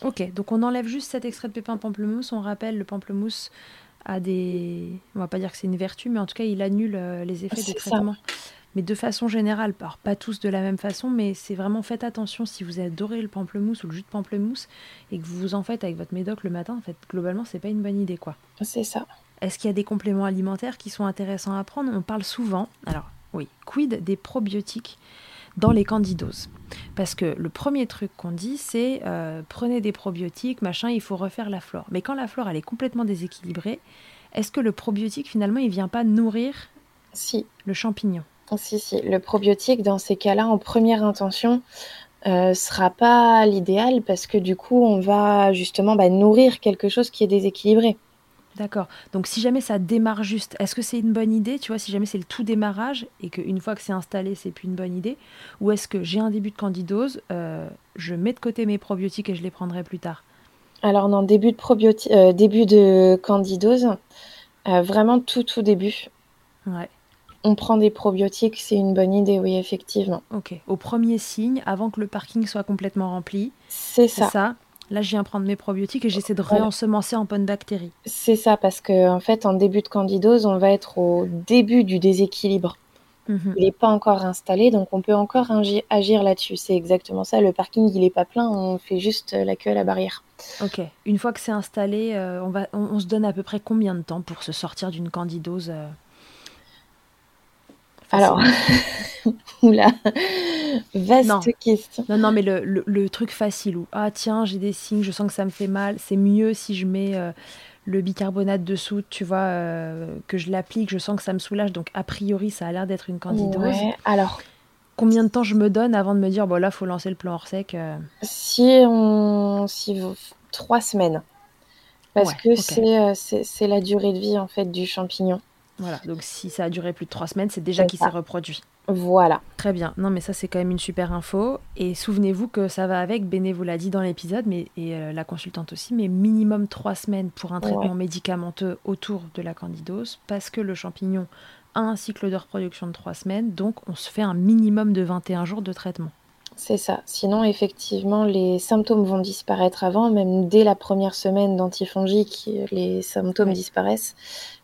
S1: Ok, donc on enlève juste cet extrait de pépins de pamplemousse. On rappelle, le pamplemousse a des. On va pas dire que c'est une vertu, mais en tout cas, il annule euh, les effets des
S2: ça.
S1: Mais de façon générale, alors pas tous de la même façon, mais c'est vraiment faites attention si vous adorez le pamplemousse ou le jus de pamplemousse et que vous vous en faites avec votre médoc le matin, en fait, globalement, c'est pas une bonne idée, quoi.
S2: C'est ça.
S1: Est-ce qu'il y a des compléments alimentaires qui sont intéressants à prendre? On parle souvent, alors oui, quid des probiotiques dans les candidoses? Parce que le premier truc qu'on dit, c'est euh, prenez des probiotiques, machin, il faut refaire la flore. Mais quand la flore, elle est complètement déséquilibrée, est-ce que le probiotique, finalement, il vient pas nourrir
S2: Si,
S1: le champignon?
S2: Si, si. Le probiotique, dans ces cas-là, en première intention, euh, sera pas l'idéal parce que du coup, on va justement bah, nourrir quelque chose qui est déséquilibré.
S1: D'accord. Donc si jamais ça démarre juste, est-ce que c'est une bonne idée, tu vois, si jamais c'est le tout démarrage et qu'une fois que c'est installé, c'est plus une bonne idée Ou est-ce que j'ai un début de candidose, euh, je mets de côté mes probiotiques et je les prendrai plus tard?
S2: Alors, dans début de probioti- euh, début de candidose, vraiment tout, tout début,
S1: Ouais,
S2: on prend des probiotiques, c'est une bonne idée, oui, effectivement.
S1: ok. Au premier signe, avant que le parking soit complètement rempli,
S2: C'est ça.
S1: ça. Là, je viens prendre mes probiotiques et j'essaie de réensemencer en bonne bactérie.
S2: C'est ça, parce que en fait, en début de candidose, on va être au début du déséquilibre.
S1: Mhm.
S2: Il n'est pas encore installé, donc on peut encore agi- agir là-dessus. C'est exactement ça. Le parking, il n'est pas plein, on fait juste la queue à la barrière.
S1: Ok. Une fois que c'est installé, euh, on, va, on, on se donne à peu près combien de temps pour se sortir d'une candidose euh,
S2: Alors, [laughs] oula, vaste
S1: Non.
S2: question.
S1: Non, non, mais le, le- le truc facile où, ah tiens, j'ai des signes, je sens que ça me fait mal, c'est mieux si je mets euh, le bicarbonate de soude, tu vois, euh, que je l'applique, je sens que ça me soulage, donc a priori, ça a l'air d'être une candidose.
S2: Ouais, alors,
S1: Combien de temps je me donne avant de me dire, bon là, faut lancer le plan hors sec euh,
S2: si on. Si vous- trois semaines. Parce
S1: Ouais,
S2: que c'est c'est la durée de vie, en fait, du champignon.
S1: Voilà, donc si ça a duré plus de trois semaines, c'est déjà qu'il s'est reproduit.
S2: Voilà.
S1: Très bien. Non, mais ça, c'est quand même une super info. Et souvenez-vous que ça va avec, Béné vous l'a dit dans l'épisode, mais et euh, la consultante aussi, mais minimum trois semaines pour un traitement
S2: Ouais.
S1: médicamenteux autour de la candidose, parce que le champignon a un cycle de reproduction de trois semaines, donc on se fait un minimum de 21 jours de traitement.
S2: C'est ça. Sinon, effectivement, les symptômes vont disparaître avant, même dès la première semaine d'antifongique, les symptômes
S1: Ouais.
S2: disparaissent.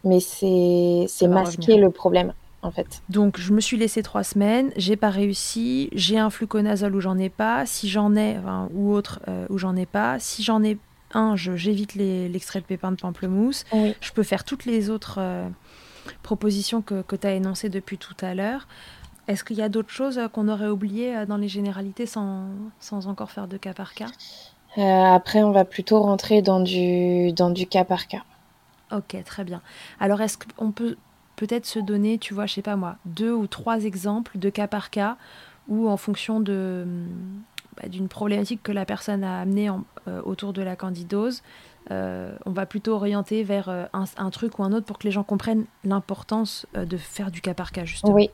S2: Mais c'est masquer le problème, en fait.
S1: Donc je me suis laissé trois semaines, j'ai pas réussi, j'ai un fluconazole où j'en ai pas, si j'en ai, enfin, ou autre euh, où j'en ai pas, si j'en ai un, je- j'évite l'extrait de pépins de pamplemousse.
S2: Oui.
S1: Je peux faire toutes les autres euh, propositions que, que tu as énoncées depuis tout à l'heure. Est-ce qu'il y a d'autres choses qu'on aurait oubliées euh, dans les généralités sans, sans encore faire de cas par cas?
S2: Euh, après, on va plutôt rentrer dans du, dans du cas par cas.
S1: Ok, très bien. Alors, est-ce qu'on peut peut-être se donner, tu vois, je sais pas moi, deux ou trois exemples de cas par cas où, en fonction de bah, d'une problématique que la personne a amenée en- euh, autour de la candidose, on va plutôt orienter vers euh, un, un truc ou un autre pour que les gens comprennent l'importance euh, de faire du cas par cas, justement.
S2: Oui.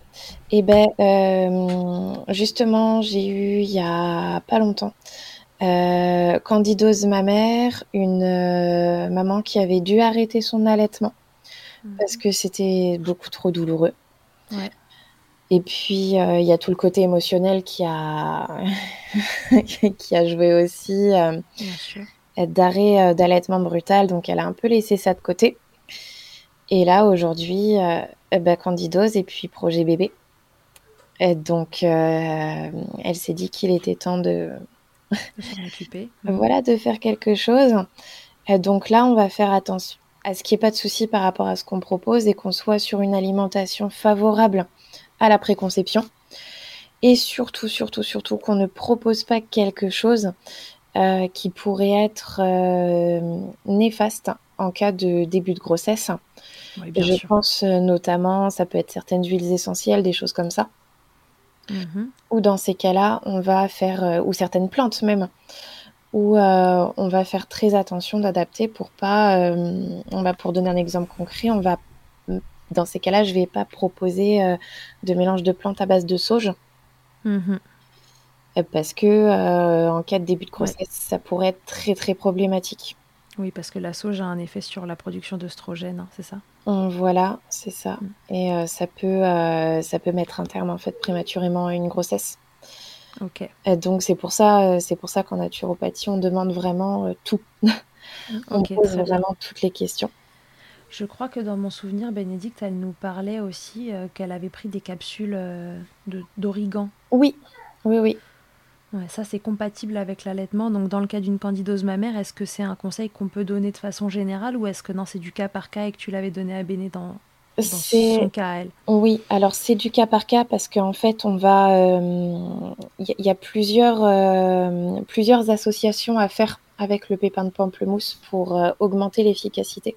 S2: Et ben, euh, justement, j'ai eu il y a pas longtemps euh, candidose mammaire, une euh, maman qui avait dû arrêter son allaitement
S1: Mhm.
S2: parce que c'était beaucoup trop douloureux.
S1: Ouais.
S2: Et puis, euh, il y a tout le côté émotionnel qui a, [laughs] qui a joué aussi, euh,
S1: Bien sûr.
S2: D'arrêt euh, d'allaitement brutal. Donc, elle a un peu laissé ça de côté. Et là, aujourd'hui, euh, eh ben, candidose et puis projet bébé. Et donc, euh, elle s'est dit qu'il était temps de,
S1: occuper. [laughs]
S2: voilà, de faire quelque chose. Et donc là, on va faire attention à ce qu'il n'y ait pas de souci par rapport à ce qu'on propose et qu'on soit sur une alimentation favorable à la préconception. et surtout, surtout, surtout qu'on ne propose pas quelque chose euh, qui pourrait être euh, néfaste en cas de début de grossesse. Je pense euh, notamment, ça peut être certaines huiles essentielles, des choses comme ça. Mhm. Ou dans ces cas-là, on va faire, ou certaines plantes même, où on va faire très attention d'adapter pour pas, on va pour donner un exemple concret, on va, dans ces cas-là, je vais pas proposer de mélange de plantes à base de sauge. Mhm. Parce que en cas de début de grossesse, ça pourrait être très très problématique.
S1: Oui, parce que la sauge a un effet sur la production d'œstrogène, hein, c'est ça?
S2: Voilà, c'est ça. Mm. Et euh, ça, peut, euh, ça peut mettre un terme en fait prématurément à une grossesse. Ok. donc c'est pour ça, euh, c'est pour ça qu'en naturopathie, on demande vraiment tout. [laughs] on pose vraiment toutes les questions.
S1: Je crois que dans mon souvenir, Bénédicte, elle nous parlait aussi qu'elle avait pris des capsules d'origan.
S2: Oui, oui, oui.
S1: Ouais, ça, c'est compatible avec l'allaitement. Donc, dans le cas d'une candidose mammaire, est-ce que c'est un conseil qu'on peut donner de façon générale ou est-ce que non, c'est du cas par cas et que tu l'avais donné à Béné dans, son cas à elle?
S2: Oui, alors c'est du cas par cas parce qu'en fait, on va. Il euh, y, a plusieurs, euh, plusieurs associations à faire avec le pépin de pamplemousse pour euh, augmenter l'efficacité.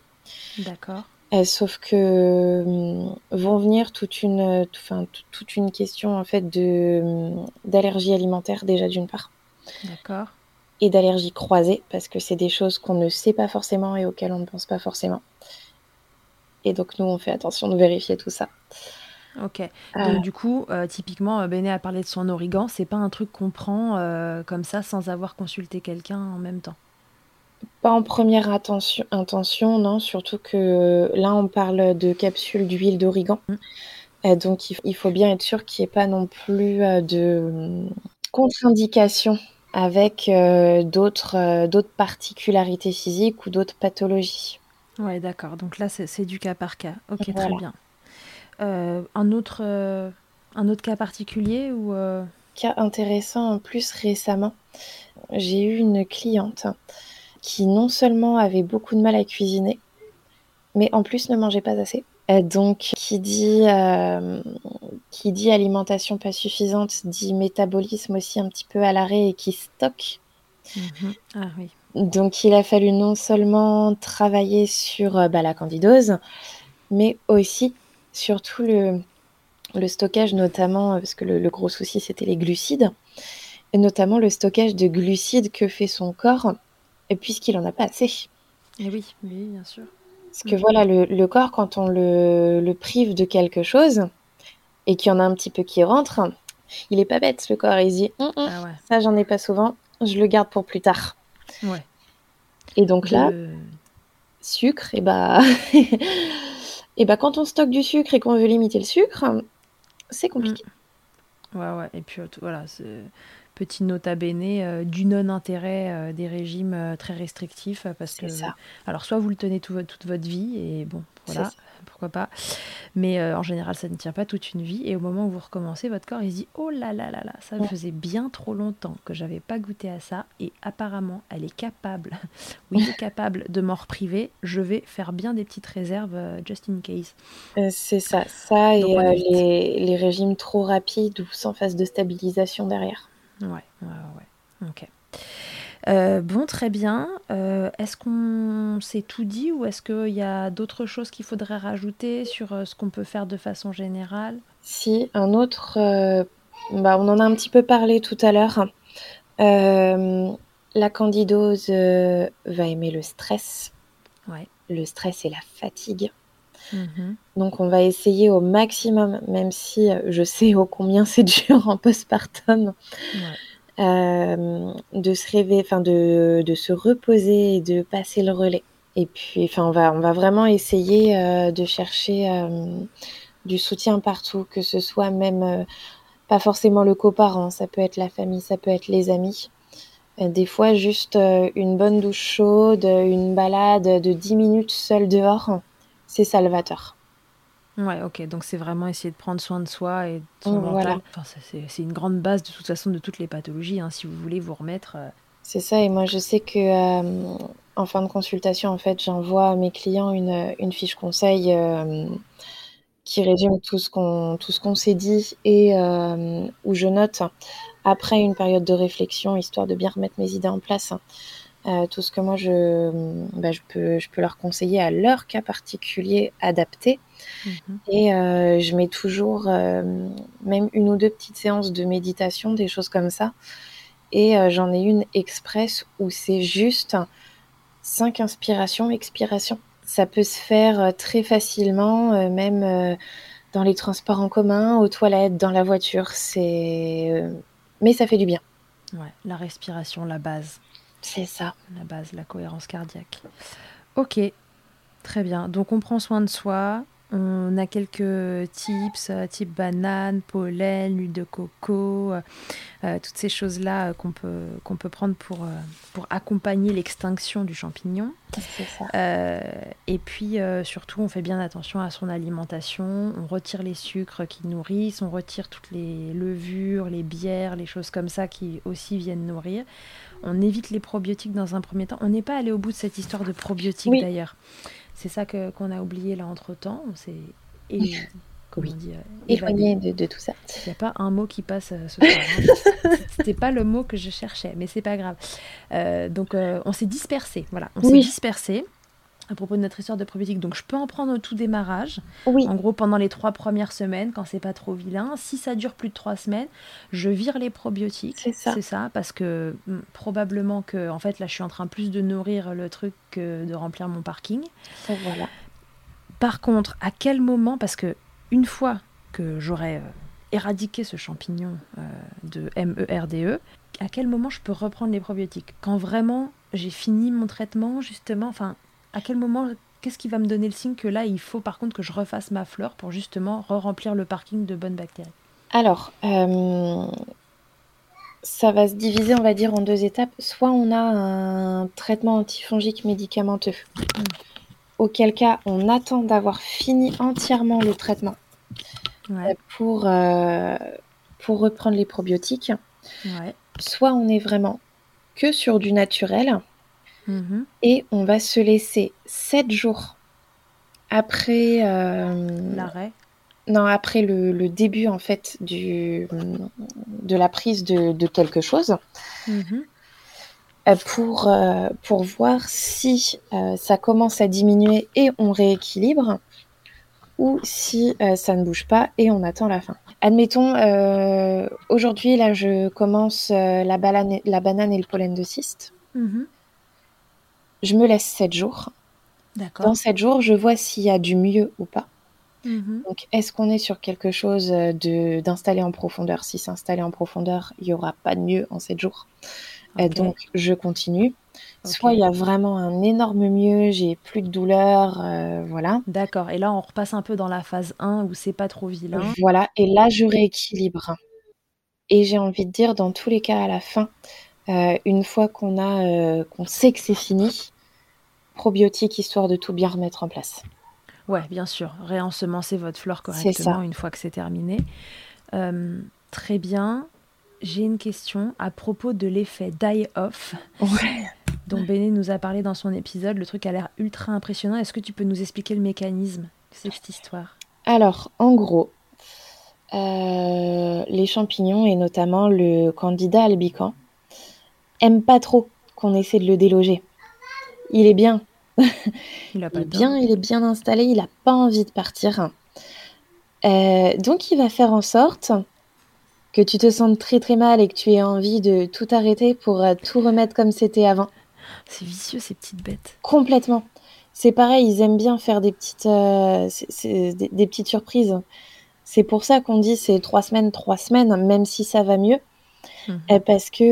S1: D'accord.
S2: Euh, sauf que euh, vont venir toute une, enfin, toute une question en fait de d'allergie alimentaire déjà d'une part.
S1: D'accord.
S2: Et d'allergie croisée parce que c'est des choses qu'on ne sait pas forcément et auxquelles on ne pense pas forcément. Et donc nous on fait attention de vérifier tout ça.
S1: Ok. Euh. Donc du coup, typiquement, Béné a parlé de son origan. C'est pas un truc qu'on prend comme ça sans avoir consulté quelqu'un en même temps.
S2: Pas en première attention, intention, non, surtout que là, on parle de capsules d'huile d'origan. Mm. Euh, donc, il, faut bien être sûr qu'il n'y ait pas non plus euh, de contre-indication avec euh, d'autres particularités physiques ou d'autres pathologies.
S1: Ouais, d'accord. Donc là, c'est du cas par cas. Ok, très bien. un, autre, un autre cas particulier ou
S2: Cas intéressant en plus récemment, j'ai eu une cliente qui non seulement avait beaucoup de mal à cuisiner, mais en plus ne mangeait pas assez. Euh, donc, qui dit, euh, qui dit alimentation pas suffisante, dit métabolisme aussi un petit peu à l'arrêt et qui stocke.
S1: Mhm. Ah oui.
S2: Donc, il a fallu non seulement travailler sur euh, bah, la candidose, mais aussi, surtout le, le stockage, notamment, parce que le, le gros souci, c'était les glucides, et notamment le stockage de glucides que fait son corps puisqu'il en a pas assez.
S1: Et oui, oui, bien sûr.
S2: Parce que voilà, le, corps, quand on le, prive de quelque chose et qu'il y en a un petit peu qui rentre, il est pas bête, le corps. Il se dit, hum, hum, ah ça, j'en ai pas souvent, je le garde pour plus tard.
S1: Ouais.
S2: Et donc là, sucre, et bah... et bah quand on stocke du sucre et qu'on veut limiter le sucre, c'est compliqué.
S1: Mm. Ouais, ouais. Et puis voilà, c'est petit nota bene euh, du non-intérêt euh, des régimes euh, très restrictifs parce que
S2: ça.
S1: alors soit vous le tenez toute votre vie et bon voilà pourquoi pas mais en général ça ne tient pas toute une vie et au moment où vous recommencez votre corps il se dit oh là là là là ça me faisait bien trop longtemps que j'avais pas goûté à ça et apparemment elle est capable [laughs] oui elle est capable de m'en repriver je vais faire bien des petites réserves just in case.
S2: C'est ça. Ça et les, les régimes trop rapides ou sans phase de stabilisation derrière
S1: Ouais, ouais, ouais. Ok. Euh, bon, très bien. Euh, est-ce qu'on s'est tout dit ou est-ce qu'il y a d'autres choses qu'il faudrait rajouter sur euh, ce qu'on peut faire de façon générale?
S2: Si, un autre, bah, on en a un petit peu parlé tout à l'heure. la candidose va aimer le stress.
S1: Ouais.
S2: Le stress et la fatigue. Mhm. Donc on va essayer au maximum, même si euh, je sais ô combien c'est dur en postpartum, euh, de se rêver, enfin de, de, se reposer et de passer le relais. Et puis, enfin, on va, on va vraiment essayer euh, de chercher du soutien partout, que ce soit même pas forcément le coparent, ça peut être la famille, ça peut être les amis. Des fois, juste une bonne douche chaude, une balade de 10 minutes seule dehors, c'est salvateur.
S1: Ouais, ok. Donc c'est vraiment essayer de prendre soin de soi et de son mental. Enfin, c'est une grande base de toute façon de toutes les pathologies. Hein, si vous voulez vous remettre. Euh.
S2: C'est ça. Et moi, je sais que euh, en fin de consultation, en fait, j'envoie à mes clients une, une fiche conseil. Euh, qui résume tout ce qu'on tout ce qu'on s'est dit et où je note après une période de réflexion histoire de bien remettre mes idées en place euh, tout ce que moi je, bah, je, peux, je peux leur conseiller à leur cas particulier adapté. Mhm. Et euh, je mets toujours euh, même une ou deux petites séances de méditation, des choses comme ça. Et j'en ai une express où c'est juste cinq inspirations, expirations. Ça peut se faire très facilement, même dans les transports en commun, aux toilettes, dans la voiture. C'est, mais ça fait du bien.
S1: Ouais, la respiration, la base.
S2: C'est ça.
S1: La base, la cohérence cardiaque. Ok, très bien. Donc on prend soin de soi. On a quelques tips, euh, type banane, pollen, huile de coco, euh, euh, toutes ces choses-là qu'on peut, qu'on peut prendre pour, pour accompagner l'extinction du champignon.
S2: Ça.
S1: et puis surtout, on fait bien attention à son alimentation. On retire les sucres qui nourrissent, on retire toutes les levures, les bières, les choses comme ça qui aussi viennent nourrir. On évite les probiotiques dans un premier temps. On n'est pas allé au bout de cette histoire de probiotiques d'ailleurs. C'est ça que, qu'on a oublié là entre temps. On s'est
S2: comment on dit, euh, éloigné de, tout ça.
S1: Il n'y a pas un mot qui passe euh, ce soir. Hein. [laughs] C'était pas le mot que je cherchais, mais c'est pas grave. Euh, donc on s'est dispersé. Voilà, on s'est dispersé à propos de notre histoire de probiotiques. Donc, je peux en prendre au tout démarrage.
S2: Oui.
S1: En gros, pendant les trois premières semaines, quand c'est pas trop vilain. Si ça dure plus de trois semaines, je vire les probiotiques.
S2: C'est ça.
S1: C'est ça, parce que hmm, probablement que, en fait, là, je suis en train plus de nourrir le truc que de remplir mon parking.
S2: voilà.
S1: Par contre, à quel moment, parce que une fois que j'aurai euh, éradiqué ce champignon euh, de MERDE, e, à quel moment je peux reprendre les probiotiques? Quand vraiment j'ai fini mon traitement, justement, enfin, à quel moment, qu'est-ce qui va me donner le signe que là, il faut par contre que je refasse ma flore pour justement re-remplir le parking de bonnes bactéries?
S2: Alors, euh, ça va se diviser, on va dire, en deux étapes. Soit on a un traitement antifongique médicamenteux, auquel cas on attend d'avoir fini entièrement le traitement pour, euh, pour reprendre les probiotiques. Soit on est vraiment que sur du naturel
S1: Mhm.
S2: Et on va se laisser 7 jours après
S1: euh, l'arrêt.
S2: Non, après le, début en fait du, de la prise de, quelque chose.
S1: Mhm.
S2: Euh, pour, euh, pour voir si ça commence à diminuer et on rééquilibre ou si ça ne bouge pas et on attend la fin. Admettons, aujourd'hui, là, je commence la, banane, la banane et le pollen de cyste.
S1: Mhm
S2: je me laisse 7 jours. Dans 7 jours, je vois s'il y a du mieux ou pas.
S1: Mhm.
S2: Donc, est-ce qu'on est sur quelque chose de, d'installer en profondeur? Si c'est installé en profondeur, il n'y aura pas de mieux en 7 jours. Euh, donc, je continue. Soit il y a vraiment un énorme mieux, j'ai plus de douleur, euh, voilà.
S1: D'accord. Et là, on repasse un peu dans la phase 1 où c'est pas trop vilain.
S2: Voilà. Et là, je rééquilibre. Et j'ai envie de dire, dans tous les cas, à la fin, euh, une fois qu'on a, qu'on sait que c'est fini, probiotiques histoire de tout bien remettre en place.
S1: Ouais, bien sûr. Réensemencer votre flore correctement une fois que c'est terminé. Euh, très bien. J'ai une question à propos de l'effet die-off. [laughs] Dont Béné nous a parlé dans son épisode. Le truc a l'air ultra impressionnant. Est-ce que tu peux nous expliquer le mécanisme de cette histoire?
S2: Alors, en gros, euh, les champignons et notamment le candida albicans aiment pas trop qu'on essaie de le déloger il est bien.
S1: Il, a [laughs] pas
S2: est bien, il est bien installé, il n'a pas envie de partir. Euh, donc il va faire en sorte que tu te sentes très très mal et que tu aies envie de tout arrêter pour euh, tout remettre comme c'était avant.
S1: C'est vicieux ces petites bêtes.
S2: Complètement. C'est pareil, ils aiment bien faire des petites, euh, des, petites surprises. C'est pour ça qu'on dit c'est trois semaines, trois semaines, même si ça va mieux. Mhm. parce que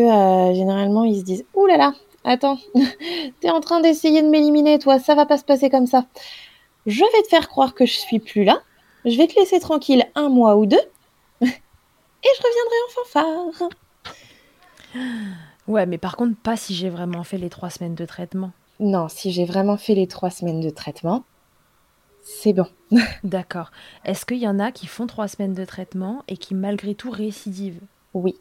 S2: généralement ils se disent Ouh là là, Attends, [laughs] t'es en train d'essayer de m'éliminer, toi, ça va pas se passer comme ça. Je vais te faire croire que je suis plus là. Je vais te laisser tranquille un mois ou deux. [laughs] Et je reviendrai en fanfare.
S1: Ouais, mais par contre, pas si j'ai vraiment fait les trois semaines de traitement.
S2: Non, si j'ai vraiment fait les trois semaines de traitement, c'est bon. [laughs]
S1: D'accord. Est-ce qu'il y en a qui font trois semaines de traitement et qui malgré tout récidivent?
S2: Oui.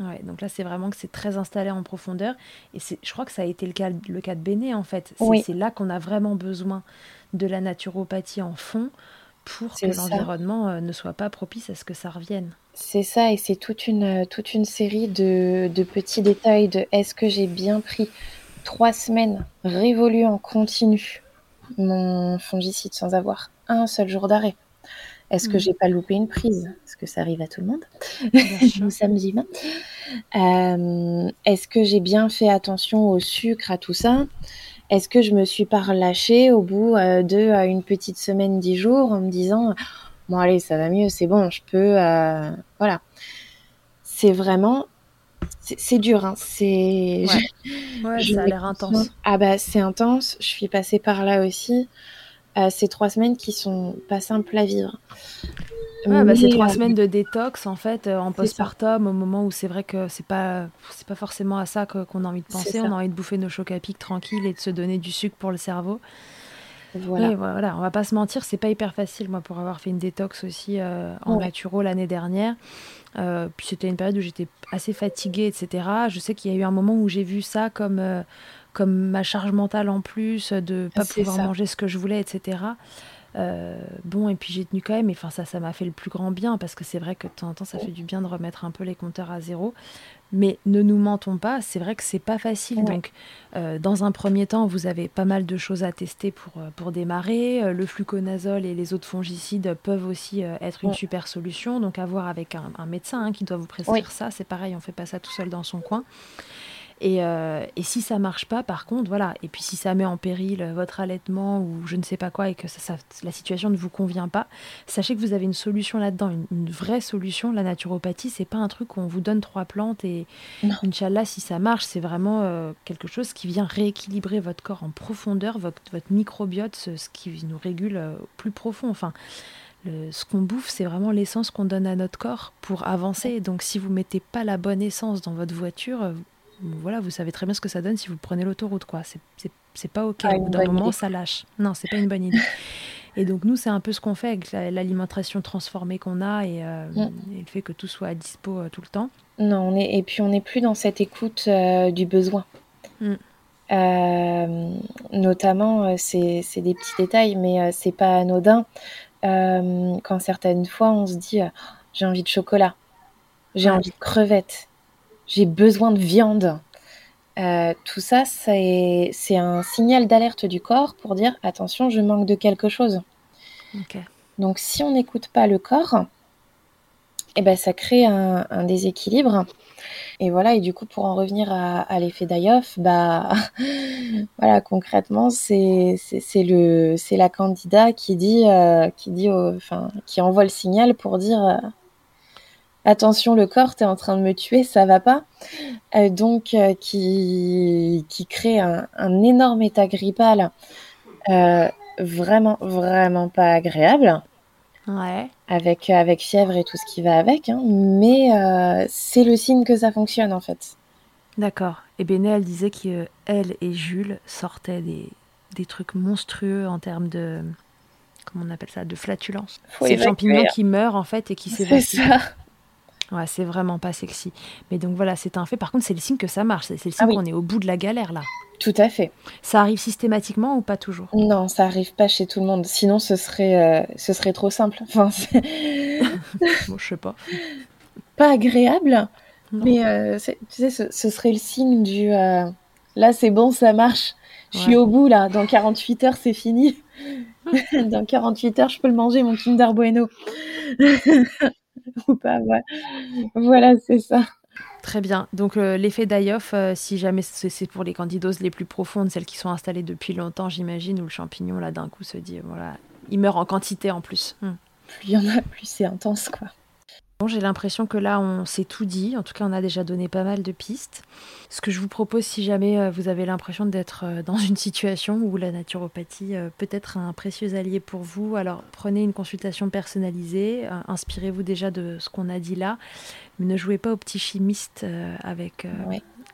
S1: Ouais, donc là, c'est vraiment que c'est très installé en profondeur. Et je crois que ça a été le cas, le cas de Béné, en fait. C'est là qu'on a vraiment besoin de la naturopathie en fond pour que l'environnement ne soit pas propice à ce que ça revienne.
S2: C'est ça, et c'est toute une, toute une série de, de petits détails de est-ce que j'ai bien pris trois semaines révolues en continu mon fongicide sans avoir un seul jour d'arrêt? Est-ce que mm. j'ai pas loupé une prise? Parce que ça arrive à tout le monde? [laughs] Nous sommes humains. Euh, est-ce que j'ai bien fait attention au sucre, à tout ça? Est-ce que je me suis pas relâchée au bout euh, de euh, une petite semaine, dix jours, en me disant bon allez, ça va mieux, c'est bon, je peux, voilà. C'est vraiment c'est dur, hein. c'est.
S1: Ouais, ça a l'air intense.
S2: Ah bah c'est intense. Je suis passée par là aussi. Euh, ces trois semaines qui sont pas simples à vivre.
S1: Ouais, bah, c'est trois euh, semaines de détox en fait euh, en postpartum au moment où c'est vrai que c'est pas c'est pas forcément à ça qu'on a envie de penser. On a envie de bouffer nos chocs à pic tranquille et de se donner du sucre pour le cerveau. Voilà. voilà, on va pas se mentir, c'est pas hyper facile moi pour avoir fait une détox aussi en naturo l'année dernière. Euh, puis c'était une période où j'étais assez fatiguée, etc. Je sais qu'il y a eu un moment où j'ai vu ça comme, euh, comme ma charge mentale en plus, de pas pouvoir manger ce que je voulais, etc. Euh, bon, et puis j'ai tenu quand même, et enfin ça, ça m'a fait le plus grand bien, parce que c'est vrai que de temps en temps, ça fait du bien de remettre un peu les compteurs à zéro. Mais ne nous mentons pas, c'est vrai que c'est pas facile. Donc, euh, dans un premier temps, vous avez pas mal de choses à tester pour, euh, pour démarrer. Le fluconazole et les autres fongicides peuvent aussi être une super solution. Donc, à voir avec un, médecin hein, qui doit vous prescrire ça. C'est pareil, on fait pas ça tout seul dans son coin. Euh, et, si ça marche pas, par contre, voilà. Et puis si ça met en péril votre allaitement ou je ne sais pas quoi et que la situation ne vous convient pas, sachez que vous avez une solution là-dedans, une, vraie solution. La naturopathie, c'est pas un truc où on vous donne trois plantes et Inch'Allah, si ça marche, c'est vraiment euh, quelque chose qui vient rééquilibrer votre corps en profondeur, votre, votre microbiote, ce, qui nous régule euh, plus profond. Enfin. ce qu'on bouffe, c'est vraiment l'essence qu'on donne à notre corps pour avancer. Donc, si vous mettez pas la bonne essence dans votre voiture, voilà, vous savez très bien ce que ça donne si vous prenez l'autoroute, quoi. C'est pas ok. Au bout d'un moment, ça lâche. Non, c'est pas une bonne idée. Et donc nous, c'est un peu ce qu'on fait avec l'alimentation transformée qu'on a euh, mm. et, le fait que tout soit à dispo euh, tout le temps.
S2: Non, on est et puis on n'est plus dans cette écoute euh, du besoin. Mm. notamment, c'est des petits détails, mais c'est pas anodin. quand certaines fois, on se dit j'ai envie de chocolat, j'ai envie de crevettes, j'ai besoin de viande. Euh, tout ça, c'est un signal d'alerte du corps pour dire attention, je manque de quelque chose. Donc, si on n'écoute pas le corps, eh ben, ça crée un, déséquilibre. Et voilà, et du coup, pour en revenir à, l'effet d'Ayoff, bah, [laughs] voilà, concrètement, c'est la candidate qui dit, euh, qui dit, enfin, qui envoie le signal pour dire euh, attention le corps, tu es en train de me tuer, ça va pas. Euh, donc euh, qui, qui crée un, énorme état grippal euh, vraiment, vraiment pas agréable.
S1: Ouais.
S2: Avec, avec fièvre et tout ce qui va avec. Hein. mais c'est le signe que ça fonctionne en fait.
S1: D'accord. Et Béné, elle disait qu'elle et Jules sortaient des, des trucs monstrueux en termes de comment on appelle ça, de flatulence. C'est le champignon qui meurt en fait et qui s'évacue. C'est ça. Ouais, c'est vraiment pas sexy. Mais donc voilà, c'est un fait. Par contre, c'est le signe que ça marche. C'est le signe ah qu'on est au bout de la galère là.
S2: Tout à fait.
S1: Ça arrive systématiquement ou pas toujours?
S2: Non, ça arrive pas chez tout le monde. Sinon, ce serait, euh, ce serait trop simple. Enfin, [laughs]
S1: bon, je sais pas.
S2: Pas agréable, mais euh, tu sais, ce, serait le signe du euh, là, c'est bon, ça marche. Je suis au bout là. Dans 48 heures, c'est fini. [laughs] Dans 48 heures, je peux le manger, mon Kinder Bueno. [laughs] [laughs] ou pas. Voilà, c'est ça.
S1: Très bien. Donc euh, l'effet d'Ayoff, euh, si jamais c'est pour les candidoses les plus profondes, celles qui sont installées depuis longtemps, j'imagine, où le champignon là d'un coup se dit voilà, il meurt en quantité en plus.
S2: Hmm. Plus il y en a, plus c'est intense quoi.
S1: Bon, j'ai l'impression que là, on s'est tout dit. En tout cas, on a déjà donné pas mal de pistes. Ce que je vous propose, si jamais euh, vous avez l'impression d'être euh, dans une situation où la naturopathie euh, peut être un précieux allié pour vous, alors prenez une consultation personnalisée. Inspirez-vous déjà de ce qu'on a dit là. Mais ne jouez pas au petit chimiste avec,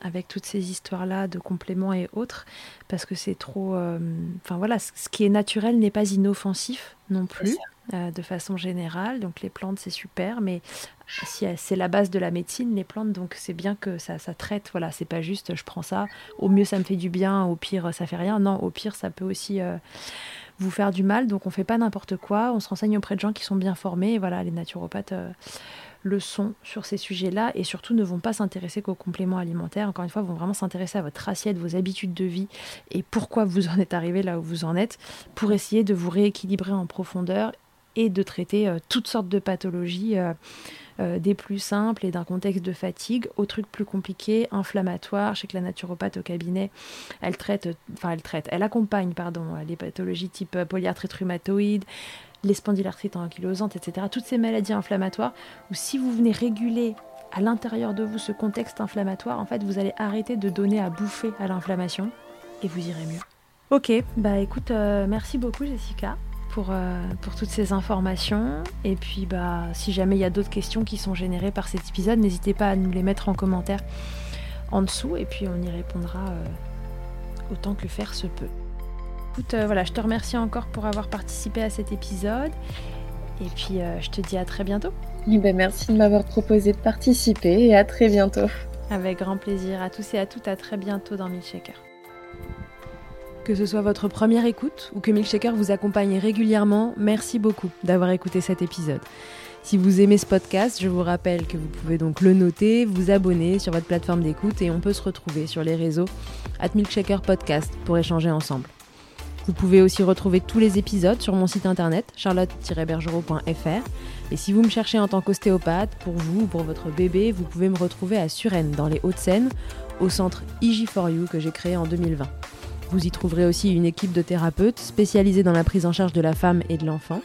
S1: avec toutes ces histoires-là de compléments et autres, parce que c'est trop. Enfin voilà, ce qui est naturel n'est pas inoffensif non plus. Euh, de façon générale. Donc les plantes, c'est super, mais si c'est la base de la médecine, les plantes, donc c'est bien que ça, ça traite. Voilà, c'est pas juste je prends ça, au mieux ça me fait du bien, au pire ça fait rien. Non, au pire ça peut aussi euh, vous faire du mal. Donc on fait pas n'importe quoi, on se renseigne auprès de gens qui sont bien formés. Voilà, les naturopathes le sont sur ces sujets-là et surtout ne vont pas s'intéresser qu'aux compléments alimentaires. Encore une fois, vont vraiment s'intéresser à votre assiette, vos habitudes de vie et pourquoi vous en êtes arrivé là où vous en êtes pour essayer de vous rééquilibrer en profondeur et de traiter euh, toutes sortes de pathologies. Euh, euh, des plus simples et d'un contexte de fatigue aux trucs plus compliqués, inflammatoires. Je sais que la naturopathe au cabinet, elle traite, enfin elle traite, elle accompagne, pardon, les pathologies type polyarthrite rhumatoïde, les spondylarthrites ankylosantes, etc. Toutes ces maladies inflammatoires où si vous venez réguler à l'intérieur de vous ce contexte inflammatoire, en fait, vous allez arrêter de donner à bouffer à l'inflammation et vous irez mieux. Ok, bah écoute, merci beaucoup Jessica pour, euh, pour toutes ces informations. Et puis bah si jamais il y a d'autres questions qui sont générées par cet épisode, n'hésitez pas à nous les mettre en commentaire en dessous et puis on y répondra euh, autant que faire se peut. Euh, voilà, je te remercie encore pour avoir participé à cet épisode. Et puis, euh, je te dis à très bientôt.
S2: Eh ben, merci de m'avoir proposé de participer et à très bientôt.
S1: Avec grand plaisir. À tous et à toutes, à très bientôt dans Milkshaker. Que ce soit votre première écoute ou que Milkshaker vous accompagne régulièrement, merci beaucoup d'avoir écouté cet épisode. Si vous aimez ce podcast, je vous rappelle que vous pouvez donc le noter, vous abonner sur votre plateforme d'écoute et on peut se retrouver sur les réseaux at Milkshaker Podcast pour échanger ensemble. Vous pouvez aussi retrouver tous les épisodes sur mon site internet charlotte-bergerot.fr. Et si vous me cherchez en tant qu'ostéopathe, pour vous ou pour votre bébé, vous pouvez me retrouver à Suresnes, dans les Hauts-de-Seine, au centre IG4U que j'ai créé en 2020. Vous y trouverez aussi une équipe de thérapeutes spécialisés dans la prise en charge de la femme et de l'enfant.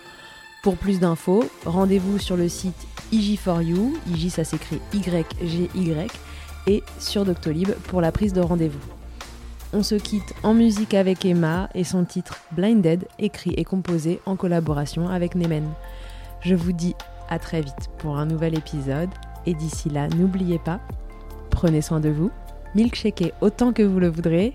S1: Pour plus d'infos, rendez-vous sur le site IG4U, IG ça s'écrit Y-G-Y, et sur Doctolib pour la prise de rendez-vous. On se quitte en musique avec Emma et son titre Blinded, écrit et composé en collaboration avec Nemen. Je vous dis à très vite pour un nouvel épisode et d'ici là, n'oubliez pas, prenez soin de vous, milkshakez autant que vous le voudrez